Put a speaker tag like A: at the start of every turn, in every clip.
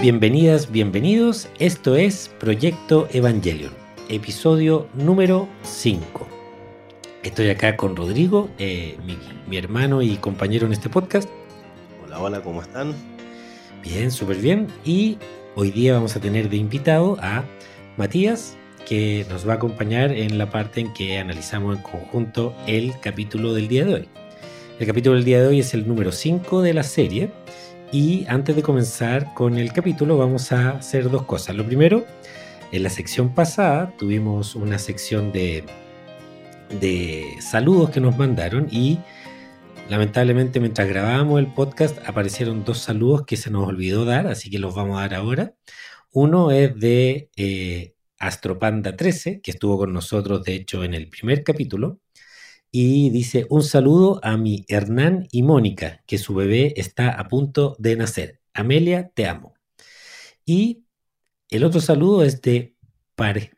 A: bienvenidas, bienvenidos. Esto es Proyecto Evangelion, episodio número 5. Estoy acá con Rodrigo, eh, mi, mi hermano y compañero en este podcast.
B: Hola, hola, ¿cómo están?
A: Bien, súper bien. Y hoy día vamos a tener de invitado a Matías, que nos va a acompañar en la parte en que analizamos en conjunto el capítulo del día de hoy. El capítulo del día de hoy es el número 5 de la serie. Y antes de comenzar con el capítulo vamos a hacer dos cosas. Lo primero, en la sección pasada tuvimos una sección de, de saludos que nos mandaron y lamentablemente mientras grabábamos el podcast aparecieron dos saludos que se nos olvidó dar, así que los vamos a dar ahora. Uno es de eh, Astropanda 13, que estuvo con nosotros de hecho en el primer capítulo y dice un saludo a mi Hernán y Mónica, que su bebé está a punto de nacer. Amelia, te amo. Y el otro saludo es de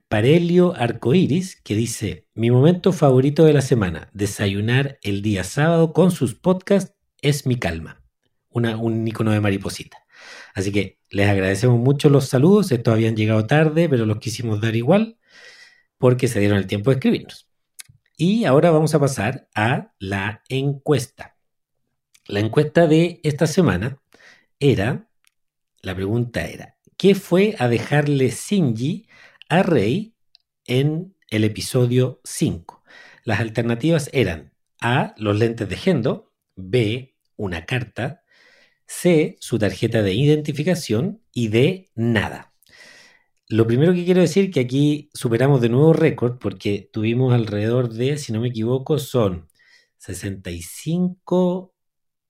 A: Parelio Arcoiris, que dice, mi momento favorito de la semana, desayunar el día sábado con sus podcasts, es mi calma. Un icono de mariposita. Así que les agradecemos mucho los saludos, estos habían llegado tarde, pero los quisimos dar igual, porque se dieron el tiempo de escribirnos. Y ahora vamos a pasar a la encuesta. La encuesta de esta semana era, la pregunta era, ¿qué fue a dejarle Shinji a Rey en el episodio 5? Las alternativas eran A, los lentes de Gendo, B, una carta, C, su tarjeta de identificación y D, nada. Lo primero que quiero decir que aquí superamos de nuevo récord porque tuvimos alrededor de, si no me equivoco, son 65,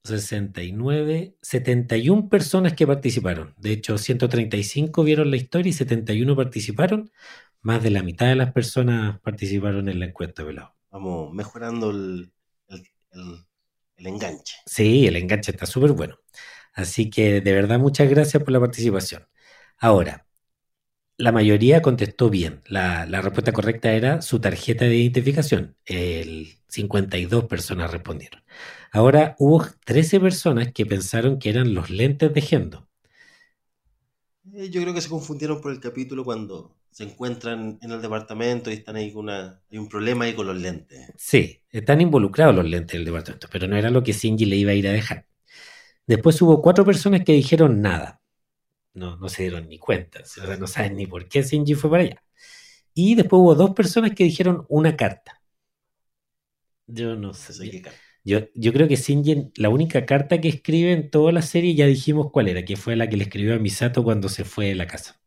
A: 69, 71 personas que participaron. De hecho, 135 vieron la historia y 71 participaron. Más de la mitad de las personas participaron en la encuesta, velado.
B: Vamos mejorando el, el, el enganche.
A: Sí, el enganche está súper bueno. Así que de verdad muchas gracias por la participación. Ahora, la mayoría contestó bien. La, la, respuesta correcta era su tarjeta de identificación. El 52 personas respondieron. Ahora hubo 13 personas que pensaron que eran los lentes de Gendo.
B: Eh, yo creo que se confundieron por el capítulo cuando se encuentran en el departamento y están ahí con una, hay un problema ahí con los lentes.
A: Sí, están involucrados los lentes del departamento, pero no era lo que Shinji le iba a ir a dejar. Después hubo cuatro personas que dijeron nada no, no se dieron ni cuenta, o sea, no saben ni por qué Shinji fue para allá. Y después hubo dos personas que dijeron una carta. Yo no sé. Qué carta. Yo, yo creo que Shinji, la única carta que escribe en toda la serie, ya dijimos cuál era, que fue la que le escribió a Misato cuando se fue de la casa.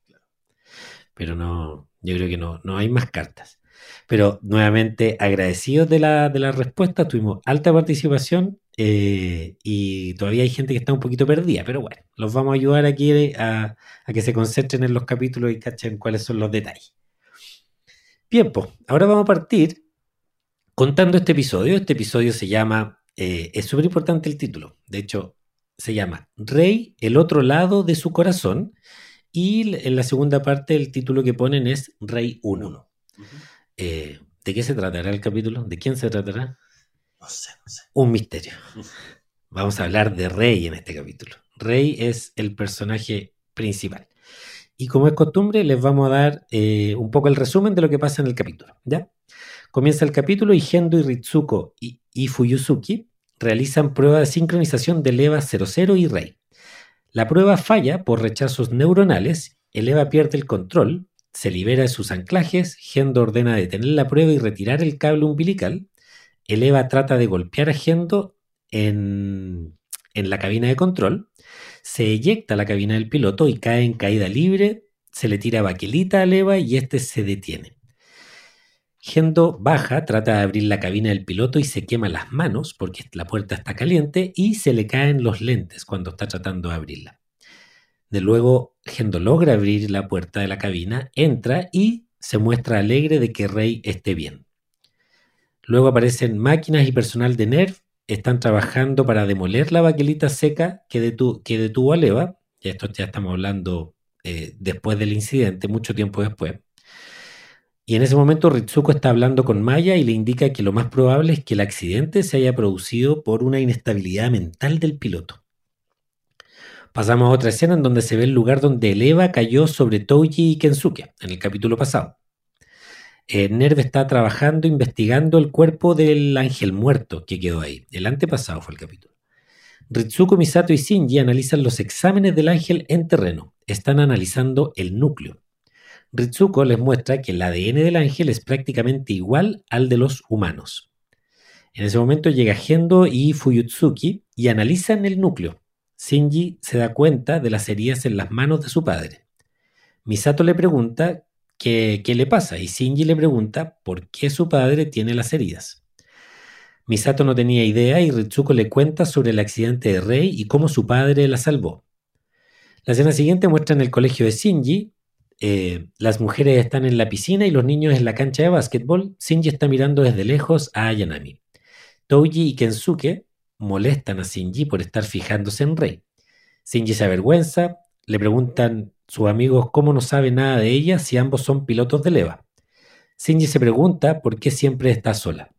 A: Pero no, yo creo que no, no hay más cartas. Pero nuevamente agradecidos de la, de la respuesta, tuvimos alta participación eh, y todavía hay gente que está un poquito perdida, pero bueno, los vamos a ayudar aquí a, a que se concentren en los capítulos y cachen cuáles son los detalles. Bien, pues, ahora vamos a partir contando este episodio. Este episodio se llama, eh, es súper importante el título, de hecho, se llama Rey, el otro lado de su corazón, y en la segunda parte el título que ponen es Rey 1. Uh. Eh, ¿De qué se tratará el capítulo? ¿De quién se tratará?
B: No sé, no sé.
A: Un misterio. Vamos a hablar de Rey en este capítulo. Rey es el personaje principal. Y como es costumbre, les vamos a dar eh, un poco el resumen de lo que pasa en el capítulo. ¿ya? Comienza el capítulo y Gendo y Ritsuko y, y Fuyusuki realizan prueba de sincronización de Eva 00 y Rey. La prueba falla por rechazos neuronales, el Eva pierde el control, se libera de sus anclajes, Gendo ordena detener la prueba y retirar el cable umbilical, el Eva trata de golpear a Gendo en, en la cabina de control, se eyecta la cabina del piloto y cae en caída libre, se le tira baquelita al Eva y este se detiene. Gendo baja, trata de abrir la cabina del piloto y se quema las manos porque la puerta está caliente y se le caen los lentes cuando está tratando de abrirla. De luego, Gendo logra abrir la puerta de la cabina, entra y se muestra alegre de que Rey esté bien. Luego aparecen máquinas y personal de NERV, están trabajando para demoler la baquelita seca que detuvo a Leva. Y esto ya estamos hablando eh, después del incidente, mucho tiempo después. Y en ese momento Ritsuko está hablando con Maya y le indica que lo más probable es que el accidente se haya producido por una inestabilidad mental del piloto. Pasamos a otra escena en donde se ve el lugar donde el Eva cayó sobre Touji y Kensuke, en el capítulo pasado. Eh, Nerv está trabajando, investigando el cuerpo del ángel muerto que quedó ahí. El antepasado fue el capítulo. Ritsuko, Misato y Shinji analizan los exámenes del ángel en terreno. Están analizando el núcleo. Ritsuko les muestra que el ADN del ángel es prácticamente igual al de los humanos. En ese momento llega Gendo y Fuyutsuki y analizan el núcleo. Shinji se da cuenta de las heridas en las manos de su padre. Misato le pregunta qué, qué le pasa y Shinji le pregunta por qué su padre tiene las heridas. Misato no tenía idea y Ritsuko le cuenta sobre el accidente de Rei y cómo su padre la salvó. La escena siguiente muestra en el colegio de Shinji. Eh, las mujeres están en la piscina y los niños en la cancha de básquetbol. Shinji está mirando desde lejos a Ayanami. Touji y Kensuke molestan a Shinji por estar fijándose en Rei. Shinji se avergüenza, le preguntan sus amigos cómo no sabe nada de ella si ambos son pilotos de leva. Shinji se pregunta por qué siempre está sola.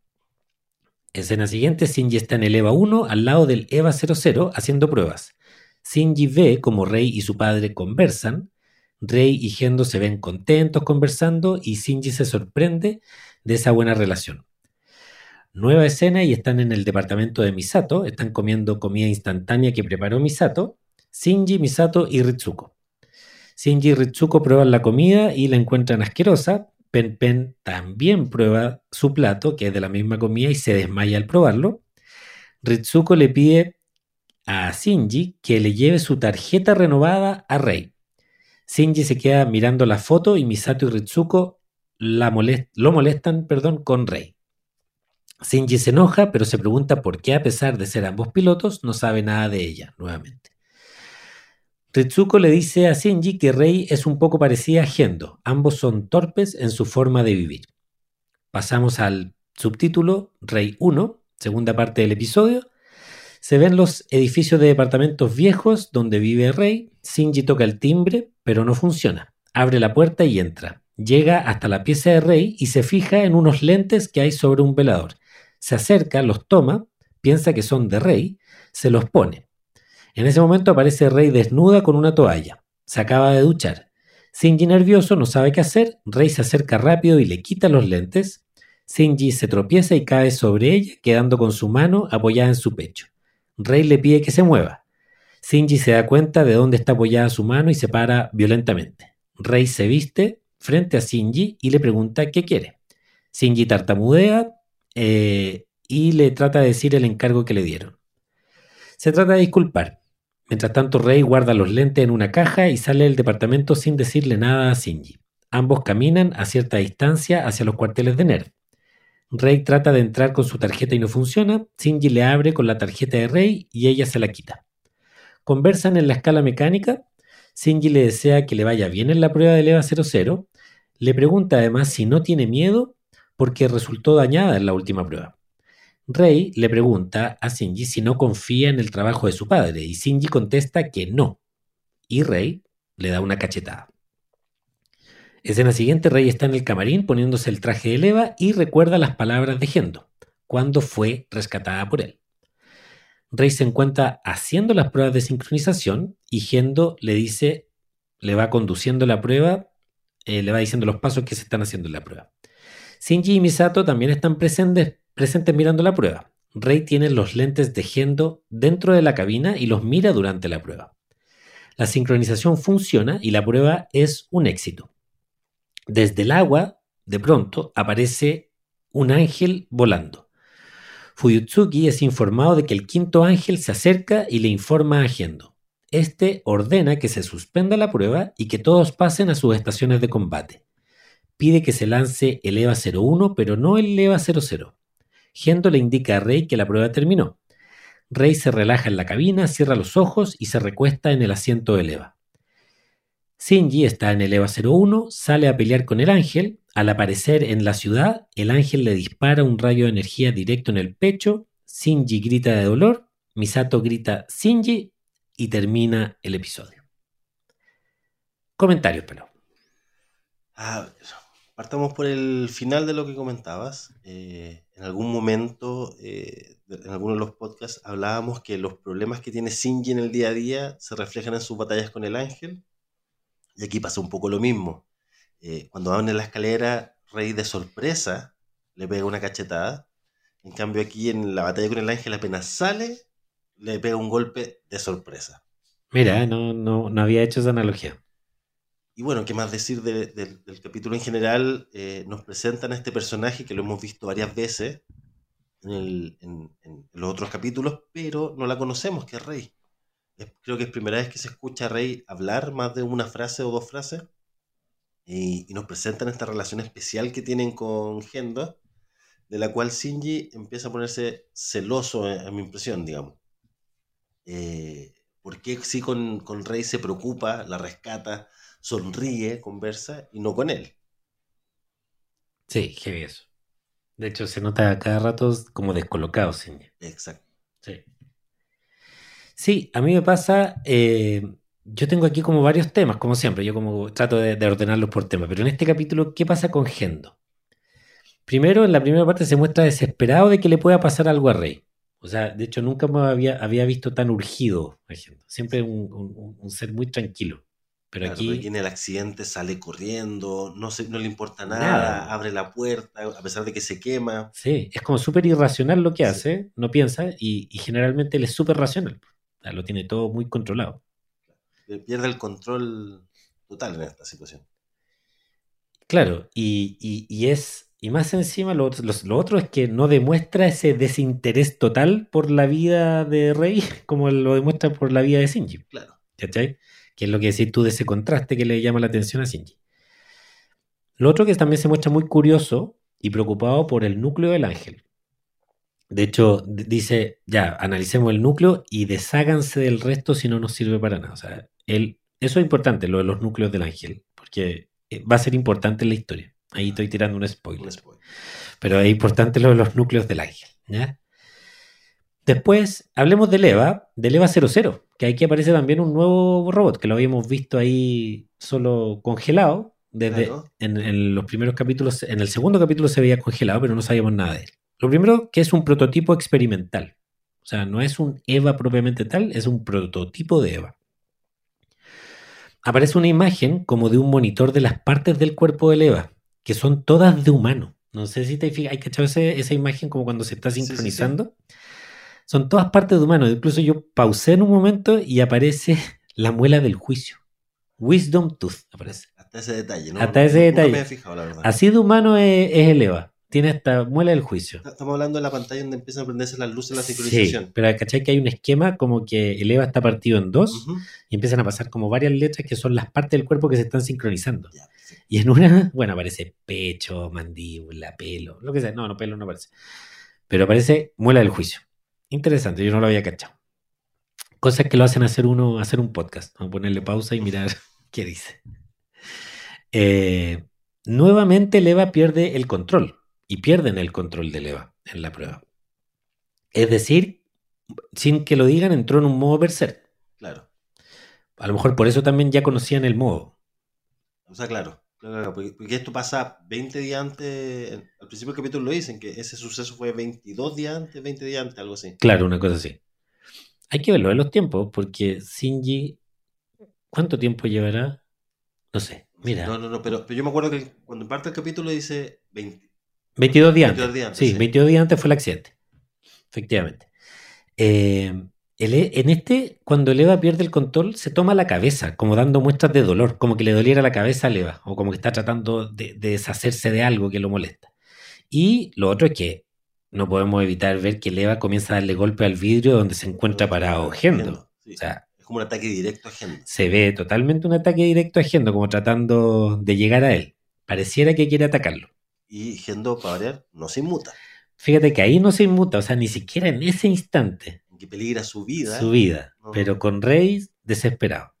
A: Escena siguiente, Shinji está en el EVA 1 al lado del EVA 00 haciendo pruebas. Shinji ve como Rei y su padre conversan. Rei y Gendo se ven contentos conversando y Shinji se sorprende de esa buena relación. Nueva escena y están en el departamento de Misato, están comiendo comida instantánea que preparó Misato, Shinji, Misato y Ritsuko. Shinji y Ritsuko prueban la comida y la encuentran asquerosa. Pen Pen también prueba su plato, que es de la misma comida, y se desmaya al probarlo. Ritsuko le pide a Shinji que le lleve su tarjeta renovada a Rei. Shinji se queda mirando la foto y Misato y Ritsuko lo molestan perdón, con Rei. Shinji se enoja, pero se pregunta por qué, a pesar de ser ambos pilotos, no sabe nada de ella, nuevamente. Ritsuko le dice a Shinji que Rei es un poco parecida a Gendo. Ambos son torpes en su forma de vivir. Pasamos al subtítulo Rei 1, segunda parte del episodio. Se ven los edificios de departamentos viejos donde vive Rei. Shinji toca el timbre, pero no funciona. Abre la puerta y entra. Llega hasta la pieza de Rei y se fija en unos lentes que hay sobre un velador se acerca, los toma, piensa que son de Rey, se los pone. En ese momento aparece Rey desnuda con una toalla. Se acaba de duchar. Shinji nervioso no sabe qué hacer, Rey se acerca rápido y le quita los lentes. Shinji se tropieza y cae sobre ella, quedando con su mano apoyada en su pecho. Rey le pide que se mueva. Shinji se da cuenta de dónde está apoyada su mano y se para violentamente. Rey se viste frente a Shinji y le pregunta qué quiere. Shinji tartamudea, eh, y le trata de decir el encargo que le dieron. Se trata de disculpar. Mientras tanto, Rey guarda los lentes en una caja y sale del departamento sin decirle nada a Shinji. Ambos caminan a cierta distancia hacia los cuarteles de Nerd. Rey trata de entrar con su tarjeta y no funciona. Shinji le abre con la tarjeta de Rey y ella se la quita. Conversan en la escala mecánica. Shinji le desea que le vaya bien en la prueba de EVA 00. Le pregunta además si no tiene miedo porque resultó dañada en la última prueba. Rei le pregunta a Shinji si no confía en el trabajo de su padre y Shinji contesta que no. Y Rei le da una cachetada. Escena siguiente, Rei está en el camarín poniéndose el traje de leva y recuerda las palabras de Gendo, cuando fue rescatada por él. Rey se encuentra haciendo las pruebas de sincronización y Gendo le dice, le va conduciendo la prueba, eh, le va diciendo los pasos que se están haciendo en la prueba. Shinji y Misato también están presentes, presentes mirando la prueba. Rei tiene los lentes de Gendo dentro de la cabina y los mira durante la prueba. La sincronización funciona y la prueba es un éxito. Desde el agua, de pronto, aparece un ángel volando. Fuyutsuki es informado de que el quinto ángel se acerca y le informa a Gendo. Este ordena que se suspenda la prueba y que todos pasen a sus estaciones de combate pide que se lance el EVA 01, pero no el EVA 00. Gendo le indica a Rey que la prueba terminó. Rey se relaja en la cabina, cierra los ojos y se recuesta en el asiento del EVA. Shinji está en el EVA 01, sale a pelear con el ángel. Al aparecer en la ciudad, el ángel le dispara un rayo de energía directo en el pecho. Shinji grita de dolor, Misato grita Shinji y termina el episodio. Comentarios, pero.
B: Ah, Partamos por el final de lo que comentabas. Eh, en algún momento, eh, en alguno de los podcasts, hablábamos que los problemas que tiene Shinji en el día a día se reflejan en sus batallas con el ángel. Y aquí pasa un poco lo mismo. Eh, cuando van en la escalera, Rey de sorpresa le pega una cachetada. En cambio, aquí en la batalla con el ángel, apenas sale, le pega un golpe de sorpresa.
A: Mira, no, no, no había hecho esa analogía.
B: Y bueno, ¿qué más decir de- del- del capítulo en general? Eh, nos presentan a este personaje que lo hemos visto varias veces en, el- en- en los otros capítulos, pero no la conocemos, que es Rey. Es- creo que es primera vez que se escucha a Rey hablar más de una frase o dos frases. Y, y nos presentan esta relación especial que tienen con Gendo, de la cual Shinji empieza a ponerse celoso, eh, a mi impresión, digamos. Eh, porque sí con, con Rey se preocupa, la rescata, sonríe, conversa, y no con él.
A: Sí, heavy eso. De hecho, se nota a cada rato como descolocado, Cindy.
B: Exacto.
A: Sí. Sí, a mí me pasa, eh, yo tengo aquí como varios temas, como siempre, yo como trato de, de ordenarlos por tema, pero en este capítulo, ¿qué pasa con Gendo? Primero, en la primera parte se muestra desesperado de que le pueda pasar algo a Rey. O sea, de hecho, nunca me había, había visto tan urgido a Gendo. Siempre un, un- un ser muy tranquilo. Pero
B: Claro,
A: aquí...
B: en el accidente sale corriendo, no, se, no le importa nada,
A: Nada.
B: abre la puerta, a pesar de que se quema.
A: Sí, es como súper irracional lo que
B: Sí.
A: hace, no piensa, y, y generalmente él es súper racional. Lo tiene todo muy controlado.
B: Pierde el control total en esta situación.
A: Claro, y, y- y es, y más encima lo, otro- los- lo otro es que no demuestra ese desinterés total por la vida de Rey como lo demuestra por la vida de Shinji,
B: Claro.
A: ¿cachai? Que es lo que decís tú de ese contraste que le llama la atención a Shinji. Lo otro que también se muestra muy curioso y preocupado por el núcleo del ángel. De hecho, dice, ya, analicemos el núcleo y desháganse del resto si no nos sirve para nada. O sea, él, eso es importante, lo de los núcleos del ángel, porque eh, va a ser importante en la historia. Ahí estoy tirando un spoiler.
B: Un spoiler.
A: Pero es importante lo de los núcleos del ángel. ¿ya? Después, hablemos del EVA, del EVA 00, que aquí aparece también un nuevo robot, que lo habíamos visto ahí solo congelado. Desde
B: Claro.
A: en, en los primeros capítulos, en el segundo capítulo se veía congelado, pero no sabíamos nada de él. Lo primero, que es un prototipo experimental. O sea, no es un EVA propiamente tal, es un prototipo de EVA. Aparece una imagen como de un monitor de las partes del cuerpo del EVA, que son todas de humano. No sé si te fijas, hay cachado ese- esa imagen como cuando se está
B: Sí, sí, sí.
A: Son todas partes de humano. Incluso yo pausé en un momento y aparece la muela del juicio. Wisdom Tooth aparece.
B: Hasta ese detalle, ¿no?
A: Hasta ese detalle.
B: me he fijado, la verdad.
A: Así de humano es, es el EVA. Tiene esta muela del juicio.
B: Estamos hablando de la pantalla donde empiezan a prenderse las luces de la
A: Sí,
B: sincronización.
A: pero ¿cachai que hay un esquema como que el EVA está partido en dos y empiezan a pasar como varias letras que son las partes del cuerpo que se están sincronizando?
B: Ya, perfecto.
A: Y en una, bueno, aparece pecho, mandíbula, pelo, lo que sea. No, no, pelo no aparece. Pero aparece muela del juicio. Interesante, yo no lo había cachado. Cosas que lo hacen hacer uno, hacer un podcast. Vamos a ponerle pausa y mirar qué dice. Eh, nuevamente el EVA pierde el control. Y pierden el control del EVA en la prueba. Es decir, sin que lo digan, entró en un modo berserk.
B: Claro.
A: A lo mejor por eso también ya conocían el modo.
B: O sea, claro. Claro, porque, esto pasa 20 días antes. Al principio del capítulo lo dicen que ese suceso fue 22 días antes, 20 días antes, algo así.
A: Claro, una cosa así. Hay que verlo en los tiempos, porque Shinji, ¿cuánto tiempo llevará? No sé, mira,
B: No, no, no, pero, pero yo me acuerdo que cuando parte el capítulo dice 20.
A: 22 días
B: 22
A: antes.
B: días antes,
A: sí,
B: sí.
A: 22 días antes fue el accidente. Efectivamente. Eh, el E- en este, cuando el Eva pierde el control, se toma la cabeza, como dando muestras de dolor, como que le doliera la cabeza al Eva, o como que está tratando de, de deshacerse de algo que lo molesta. Y lo otro es que no podemos evitar ver que el Eva comienza a darle golpe al vidrio donde se encuentra parado Gendo.
B: Sí.
A: O sea,
B: es como un ataque directo a Gendo.
A: se ve totalmente un ataque directo a Gendo, como tratando de llegar a él. Pareciera que quiere atacarlo.
B: Y Gendo, para variar, no se inmuta.
A: Fíjate que ahí no se inmuta, o sea, ni siquiera en ese instante
B: Que peligra su vida.
A: su vida,
B: No.
A: pero con Rey desesperado.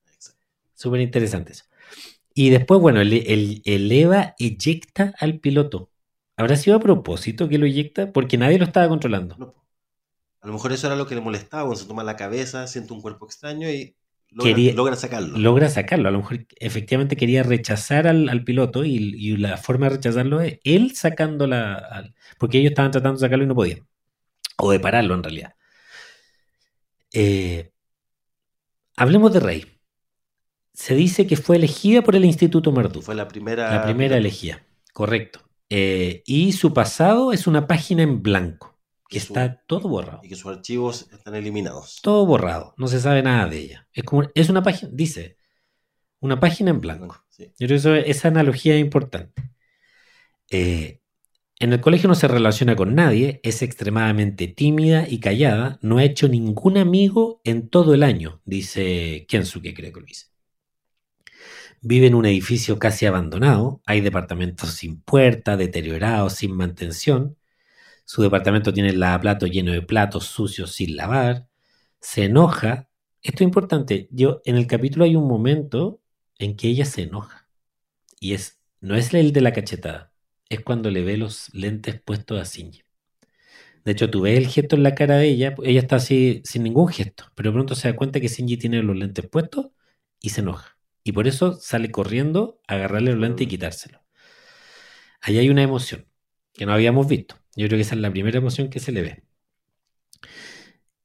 A: Súper interesante eso. Y después, bueno, el, el- el Eva eyecta al piloto. ¿Habrá sido a propósito que lo eyecta? Porque nadie lo estaba controlando.
B: No, a lo mejor eso era lo que le molestaba, cuando se toma la cabeza, siente un cuerpo extraño y Logra,
A: Quería-
B: logra sacarlo.
A: logra sacarlo. A lo mejor efectivamente quería rechazar al, al piloto y, y la forma de rechazarlo es él sacándola, al- porque ellos estaban tratando de sacarlo y no podían. O de pararlo en realidad. Eh, hablemos de Rey. Se dice que fue elegida por el Instituto Marduk.
B: Fue la primera.
A: La primera elegida, correcto. Eh, y su pasado es una página en blanco, que
B: su-
A: está todo borrado.
B: Y que sus archivos están eliminados.
A: Todo borrado, no se sabe nada de ella. Es, como, es una página, dice, una página en blanco.
B: Sí.
A: Yo creo que eso- esa analogía es importante. Eh, en el colegio no se relaciona con nadie, es extremadamente tímida y callada, no ha hecho ningún amigo en todo el año, dice Kensuke, creo que lo dice. Vive en un edificio casi abandonado, hay departamentos sin puerta, deteriorados, sin mantención. Su departamento tiene el lavaplato lleno de platos sucios sin lavar. Se enoja. Esto es importante. Yo, en el capítulo hay un momento en que ella se enoja. Y es, no es el de la cachetada, es cuando le ve los lentes puestos a Shinji. De hecho, tú ves el gesto en la cara de ella, ella está así sin ningún gesto, pero pronto se da cuenta que Shinji tiene los lentes puestos y se enoja. Y por eso sale corriendo a agarrarle los lentes y quitárselo. Ahí hay una emoción que no habíamos visto. Yo creo que esa es la primera emoción que se le ve.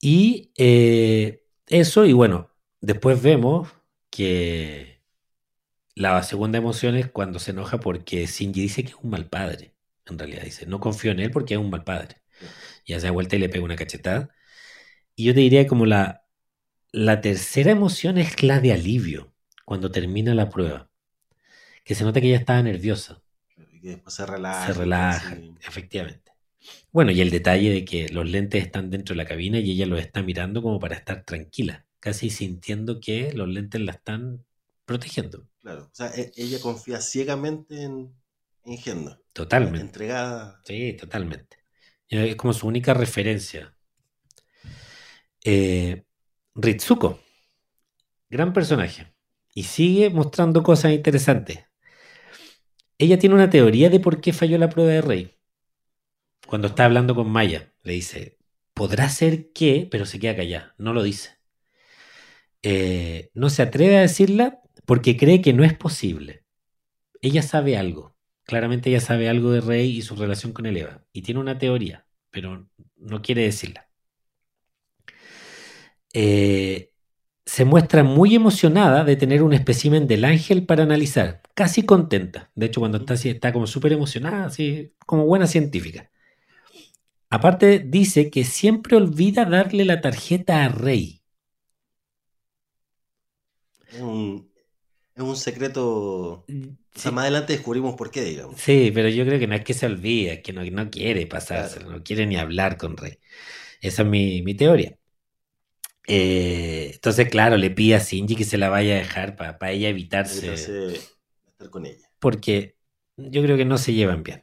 A: Y eh, eso, y bueno, después vemos que la segunda emoción es cuando se enoja porque Shinji dice que es un mal padre. En realidad dice, no confío en él porque es un mal padre. Y hace vuelta y le pega una cachetada. Y yo te diría como la, la tercera emoción es la de alivio cuando termina la prueba. Que se nota que ella estaba nerviosa.
B: Y que después se relaja.
A: Se relaja, efectivamente. Bueno, y el detalle de que los lentes están dentro de la cabina y ella los está mirando como para estar tranquila, casi sintiendo que los lentes la están protegiendo.
B: Claro. O sea, e- ella confía ciegamente en, en Gendo.
A: Totalmente.
B: Entregada.
A: Sí, totalmente. Es como su única referencia. Eh, Ritsuko, gran personaje. Y sigue mostrando cosas interesantes. Ella tiene una teoría de por qué falló la prueba de Rey. Cuando está hablando con Maya, le dice, podrá ser que, pero se queda callada, no lo dice. Eh, no se atreve a decirla porque cree que no es posible. Ella sabe algo. Claramente ella sabe algo de Rey y su relación con el Eva. Y tiene una teoría, pero no quiere decirla. Eh, se muestra muy emocionada de tener un espécimen del ángel para analizar. Casi contenta. De hecho, cuando está así, está como súper emocionada, así como buena científica. Aparte, dice que siempre olvida darle la tarjeta a Rey.
B: Un, es un secreto. O sea,
A: Sí,
B: más adelante descubrimos por qué, digamos.
A: Sí, pero yo creo que no es que se olvide, es que no, no quiere pasárselo, no quiere ni hablar con Rey. Esa es mi, mi teoría. Eh, entonces, claro, le pide a Shinji que se la vaya a dejar para ella evitarse,
B: Evitarse estar con ella.
A: porque yo creo que no se llevan bien.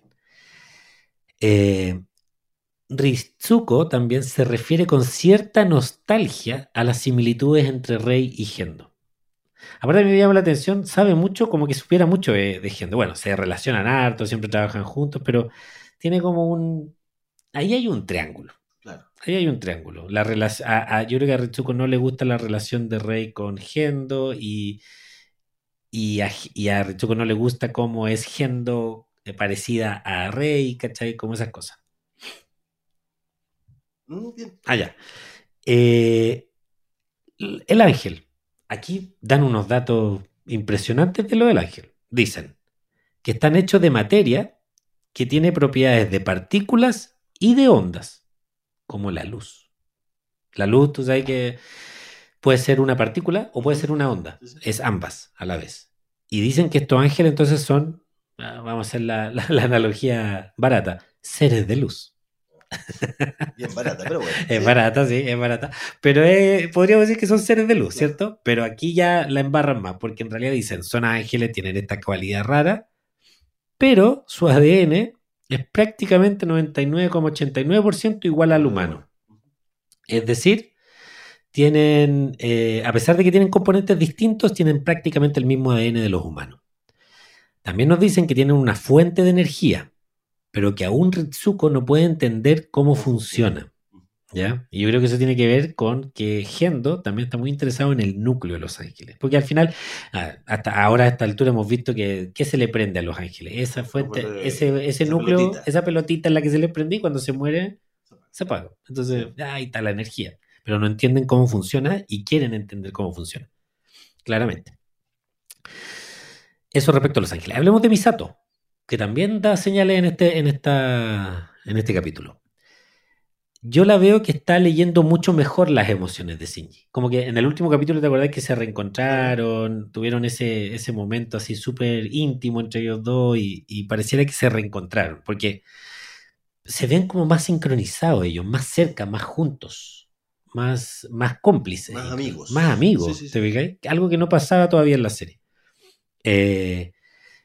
A: Eh, Ritsuko también se refiere con cierta nostalgia a las similitudes entre Rei y Gendo. Aparte me llama la atención, sabe mucho, como que supiera mucho de, de. Bueno, se relacionan harto, siempre trabajan juntos, pero tiene como un... Ahí hay un triángulo.
B: Claro.
A: Ahí hay un triángulo. La relac- a, a- yo creo que a Ritsuko no le gusta la relación de Rei con Gendo y, y, a, y a Ritsuko no le gusta cómo es Gendo eh, parecida a Rei, ¿cachai? Como esas cosas.
B: Mm.
A: Ah, ya. Eh, el ángel. Aquí dan unos datos impresionantes de lo del ángel. Dicen que están hechos de materia que tiene propiedades de partículas y de ondas, como la luz. La luz, tú sabes que puede ser una partícula o puede ser una onda. Es ambas a la vez. Y dicen que estos ángeles entonces son, ah, vamos a hacer la, la- la analogía barata, seres de luz.
B: Bien barata, pero bueno.
A: Es barata, sí, es barata. Pero eh, podríamos decir que son seres de luz. ¿cierto? Pero aquí ya la embarran más, porque en realidad dicen, son ángeles, tienen esta cualidad rara, pero su ADN es prácticamente 99,89% igual al humano. Es decir, tienen, eh, a pesar de que tienen componentes distintos, tienen prácticamente el mismo ADN de los humanos. También nos dicen que tienen una fuente de energía, pero que aún Ritsuko no puede entender cómo funciona. ¿Ya? Y yo creo que eso tiene que ver con que Gendo también está muy interesado en el núcleo de Los Ángeles. Porque al final, hasta ahora a esta altura hemos visto que ¿qué se le prende a Los Ángeles? Esa fuente, ese, ese núcleo, esa pelotita en la que se le prende y cuando se muere, se apaga. Entonces, ahí está la energía. Pero no entienden cómo funciona y quieren entender cómo funciona. Claramente. Eso respecto a Los Ángeles. Hablemos de Misato, que también da señales en este, en esta, en este capítulo yo la veo que está leyendo mucho mejor las emociones de Shinji. Como que en el último capítulo te acordás que se reencontraron, tuvieron ese, ese momento así súper íntimo entre ellos dos y, pareciera que se reencontraron, porque se ven como más sincronizados ellos, más cerca, más juntos, más, más cómplices.
B: Más amigos.
A: Más amigos, ¿te Algo que no pasaba todavía en la serie. Eh,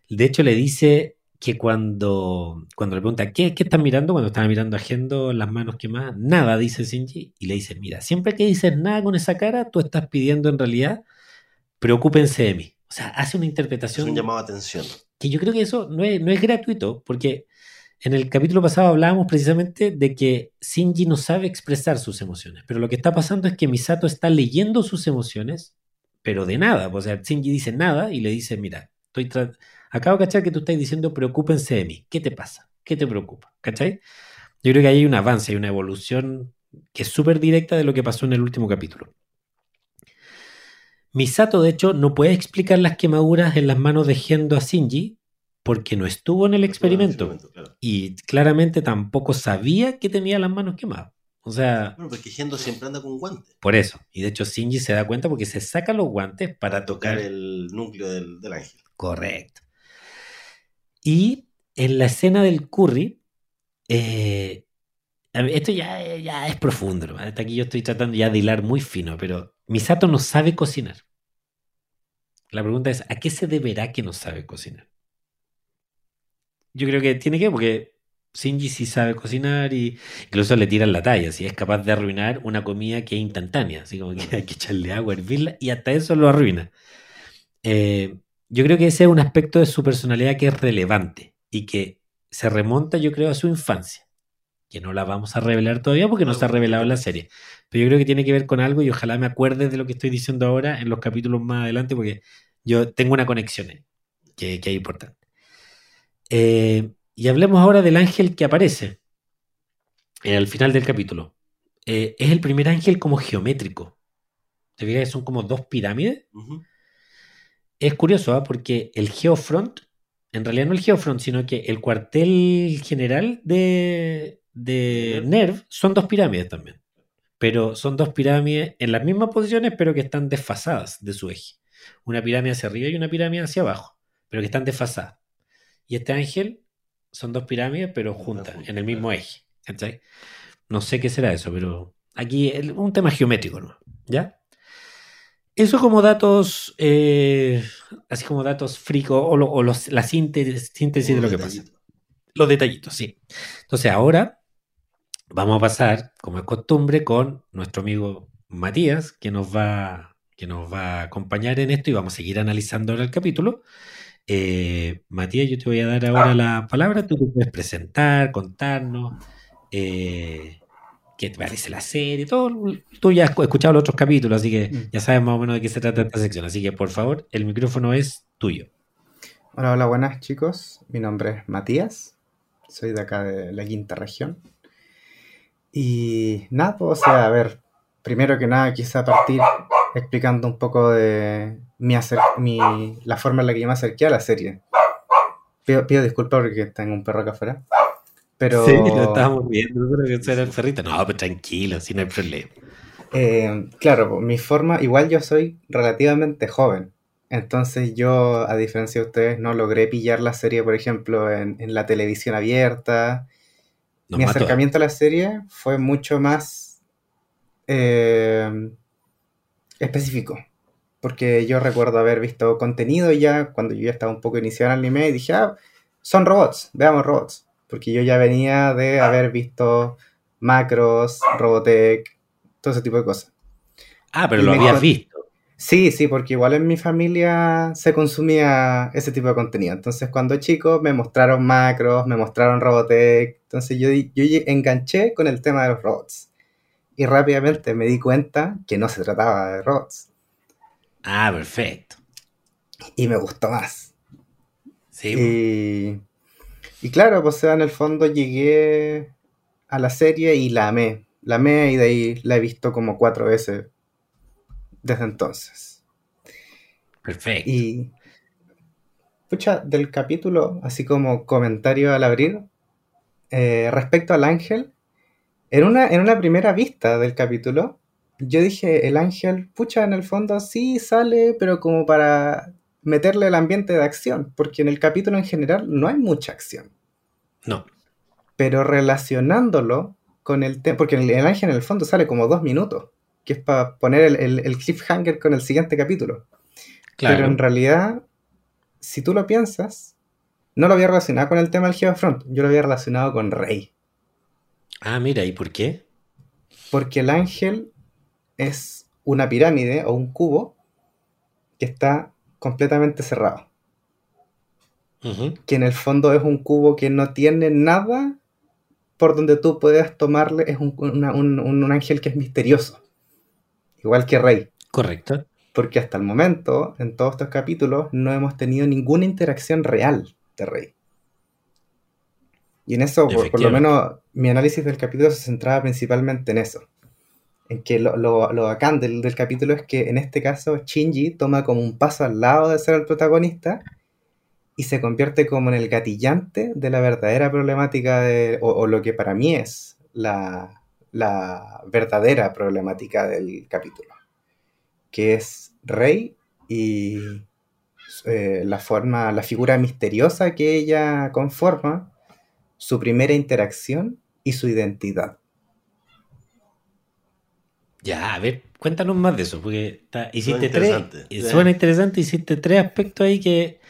A: de hecho, le dice que cuando, cuando le pregunta, ¿qué, ¿qué estás mirando? Cuando estaba mirando a Gendo, las manos quemadas, nada, dice Shinji, y le dice, mira, siempre que dices nada con esa cara, tú estás pidiendo en realidad, preocúpense de mí. O sea, hace una interpretación...
B: Es un llamado a atención.
A: Que yo creo que eso no es, no es gratuito, porque en el capítulo pasado hablábamos precisamente de que Shinji no sabe expresar sus emociones, pero lo que está pasando es que Misato está leyendo sus emociones, pero de nada. O sea, Shinji dice nada y le dice, mira, estoy acabo de cachar que tú estás diciendo preocúpense de mí. ¿Qué te pasa? ¿Qué te preocupa? ¿Cachai? Yo creo que ahí hay un avance, hay una evolución que es súper directa de lo que pasó en el último capítulo. Misato, de hecho, no puede explicar las quemaduras en las manos de Gendo a Shinji porque no estuvo en el experimento. Y claramente tampoco sabía que tenía las manos quemadas. O sea.
B: Bueno, porque Gendo siempre anda con guantes.
A: Por eso. Y de hecho, Shinji se da cuenta porque se saca los guantes para, tocar,
B: el núcleo del, del ángel.
A: Correcto. Y en la escena del curry, eh, esto ya, es profundo. Hasta aquí yo estoy tratando ya de hilar muy fino, pero Misato no sabe cocinar. La pregunta es, ¿a qué se deberá que no sabe cocinar? Yo creo que tiene que, porque Shinji sí sabe cocinar y incluso le tiran la talla, si es capaz de arruinar una comida que es instantánea, así como que hay que echarle agua, hervirla y hasta eso lo arruina. Eh, yo creo que ese es un aspecto de su personalidad que es relevante y que se remonta, yo creo, a su infancia, que no la vamos a revelar todavía porque no se ha revelado en la serie. Pero yo creo que tiene que ver con algo y ojalá me acuerdes de lo que estoy diciendo ahora en los capítulos más adelante porque yo tengo una conexión que, que es importante. Eh, y hablemos ahora del ángel que aparece al final del capítulo. Eh, es el primer ángel como geométrico. ¿Te fijas? Son como dos pirámides es curioso, ¿ah? porque el Geofront, en realidad no el Geofront, sino que el cuartel general de, de NERV son dos pirámides también. Pero son dos pirámides en las mismas posiciones, pero que están desfasadas de su eje. Una pirámide hacia arriba y una pirámide hacia abajo, pero que están desfasadas. Y este ángel son dos pirámides, pero juntas, en el mismo eje. No sé qué será eso, pero aquí es un tema geométrico, ¿no? ¿Ya? Eso como datos, eh, así como datos fricos o, la síntesis, de lo que pasa. Los detallitos, sí. Entonces ahora vamos a pasar, como es costumbre, con nuestro amigo Matías, que nos va, que nos va a acompañar en esto y vamos a seguir analizando ahora el capítulo. Eh, Matías, yo te voy a dar ahora la palabra, tú te puedes presentar, contarnos. Eh, qué te parece la serie, todo. Tú ya has escuchado los otros capítulos, así que mm. ya sabes más o menos de qué se trata esta sección. Así que por favor, el micrófono es tuyo.
C: Hola, hola, buenas chicos. Mi nombre es Matías. Soy de acá de la quinta región. Y nada, pues, o sea, a ver, primero que nada quise partir explicando un poco de mi, mi la forma en la que yo me acerqué a la serie. Pido, pido disculpas porque tengo un perro acá afuera. Pero...
A: Sí, lo estábamos viendo, que era el perrito. No, pero tranquilo, si no hay problema.
C: Eh, claro, mi forma, igual yo soy relativamente joven. Entonces yo, a diferencia de ustedes, no logré pillar la serie, por ejemplo, en, la televisión abierta. mi acercamiento a la serie fue mucho más eh, específico. Porque yo recuerdo haber visto contenido ya cuando yo ya estaba un poco iniciado en el anime y dije, ah, son robots, veamos robots porque yo ya venía de haber visto Macros, Robotech, todo ese tipo de cosas.
A: Ah, pero lo habías visto.
C: Sí, sí, porque igual en mi familia se consumía ese tipo de contenido. Entonces, cuando chico me mostraron Macros, me mostraron Robotech. Entonces, yo, yo enganché con el tema de los robots. y rápidamente me di cuenta que no se trataba de robots.
A: Ah, perfecto.
C: Y me gustó más.
A: Sí.
C: Y, y claro, pues o sea, en el fondo llegué a la serie y la amé. La amé y de ahí la he visto como cuatro veces desde entonces.
A: Perfecto.
C: Y, pucha, del capítulo, así como comentario al abrir, eh, respecto al ángel, en una, en una primera vista del capítulo, yo dije, el ángel, pucha, en el fondo sí sale, pero como para meterle el ambiente de acción, porque en el capítulo en general no hay mucha acción.
A: No.
C: Pero relacionándolo con el tema, porque el, el ángel en el fondo sale como dos minutos, que es para poner el, el- el cliffhanger con el siguiente capítulo.
A: Claro.
C: Pero en realidad, si tú lo piensas, no lo había relacionado con el tema del Geofront, yo lo había relacionado con Rey.
A: Ah, mira, ¿y por qué?
C: Porque el ángel es una pirámide o un cubo que está completamente cerrado. Que en el fondo es un cubo que no tiene nada por donde tú puedas tomarle. Es un, una- un- un- ángel que es misterioso. Igual que Rey.
A: Correcto.
C: Porque hasta el momento, en todos estos capítulos, no hemos tenido ninguna interacción real de Rey. Y en eso, por, por lo menos, mi análisis del capítulo se centraba principalmente en eso. En que lo, lo, lo bacán del, del capítulo es que en este caso Shinji toma como un paso al lado de ser el protagonista y se convierte como en el gatillante de la verdadera problemática de, o, lo que para mí es la, la verdadera problemática del capítulo que es Rey y eh, la forma, la figura misteriosa que ella conforma, su primera interacción y su identidad.
A: Ya, a ver, cuéntanos más de eso, porque está- hiciste tres.
B: interesante.
A: eh,
B: Sí.
A: Suena interesante, hiciste tres aspectos ahí que.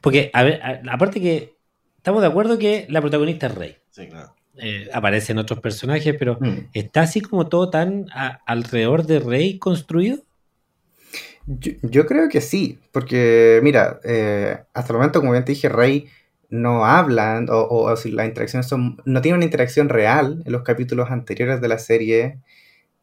A: Porque, a ver, a- aparte que estamos de acuerdo que la protagonista es Rey.
B: Sí, claro.
A: Eh, aparecen otros personajes, pero
C: Mm.
A: ¿está así como todo tan a- alrededor de Rey construido?
C: Yo, yo creo que sí, porque mira, eh, hasta el momento, como bien te dije, Rey no hablan, o, o- o si las interacciones son, no tiene una interacción real en los capítulos anteriores de la serie.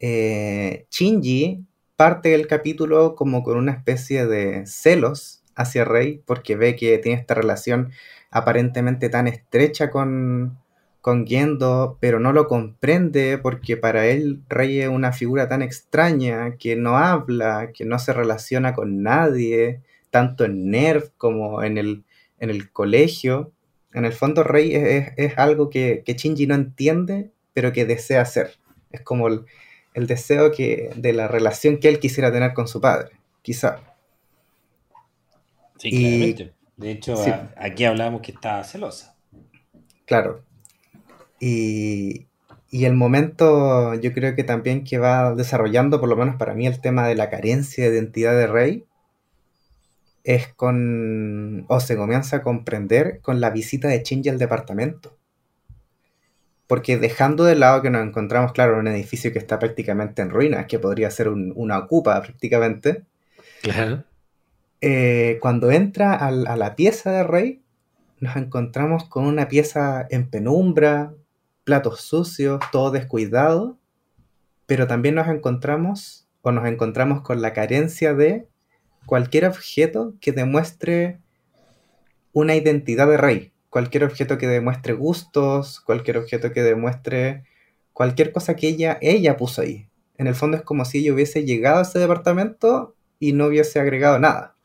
C: Eh, Shinji parte del capítulo como con una especie de celos hacia Rey, porque ve que tiene esta relación aparentemente tan estrecha con, con Gendo, pero no lo comprende porque para él Rey es una figura tan extraña que no habla, que no se relaciona con nadie, tanto en NERV como en el, en el colegio. En el fondo Rey es, es- algo que, que no entiende, pero que desea hacer. Es como el, el deseo que, de la relación que él quisiera tener con su padre, quizá.
A: Sí,
C: Y-
A: claramente. De hecho,
C: Sí.
A: a- aquí hablábamos que estaba celosa.
C: Claro. Y, y el momento, yo creo que también que va desarrollando, por lo menos para mí, el tema de la carencia de identidad de Rey, es con, o se comienza a comprender con la visita de Shinji al departamento. Porque dejando de lado que nos encontramos, claro, en un edificio que está prácticamente en ruinas, que podría ser un- una ocupa prácticamente,
A: Claro.
C: eh, cuando entra al- a la pieza de Rey, nos encontramos con una pieza en penumbra, platos sucios, todo descuidado, pero también nos encontramos o nos encontramos con la carencia de cualquier objeto que demuestre una identidad de Rey, cualquier objeto que demuestre gustos, cualquier objeto que demuestre cualquier cosa que ella, ella puso ahí. En el fondo es como si ella hubiese llegado a ese departamento y no hubiese agregado nada.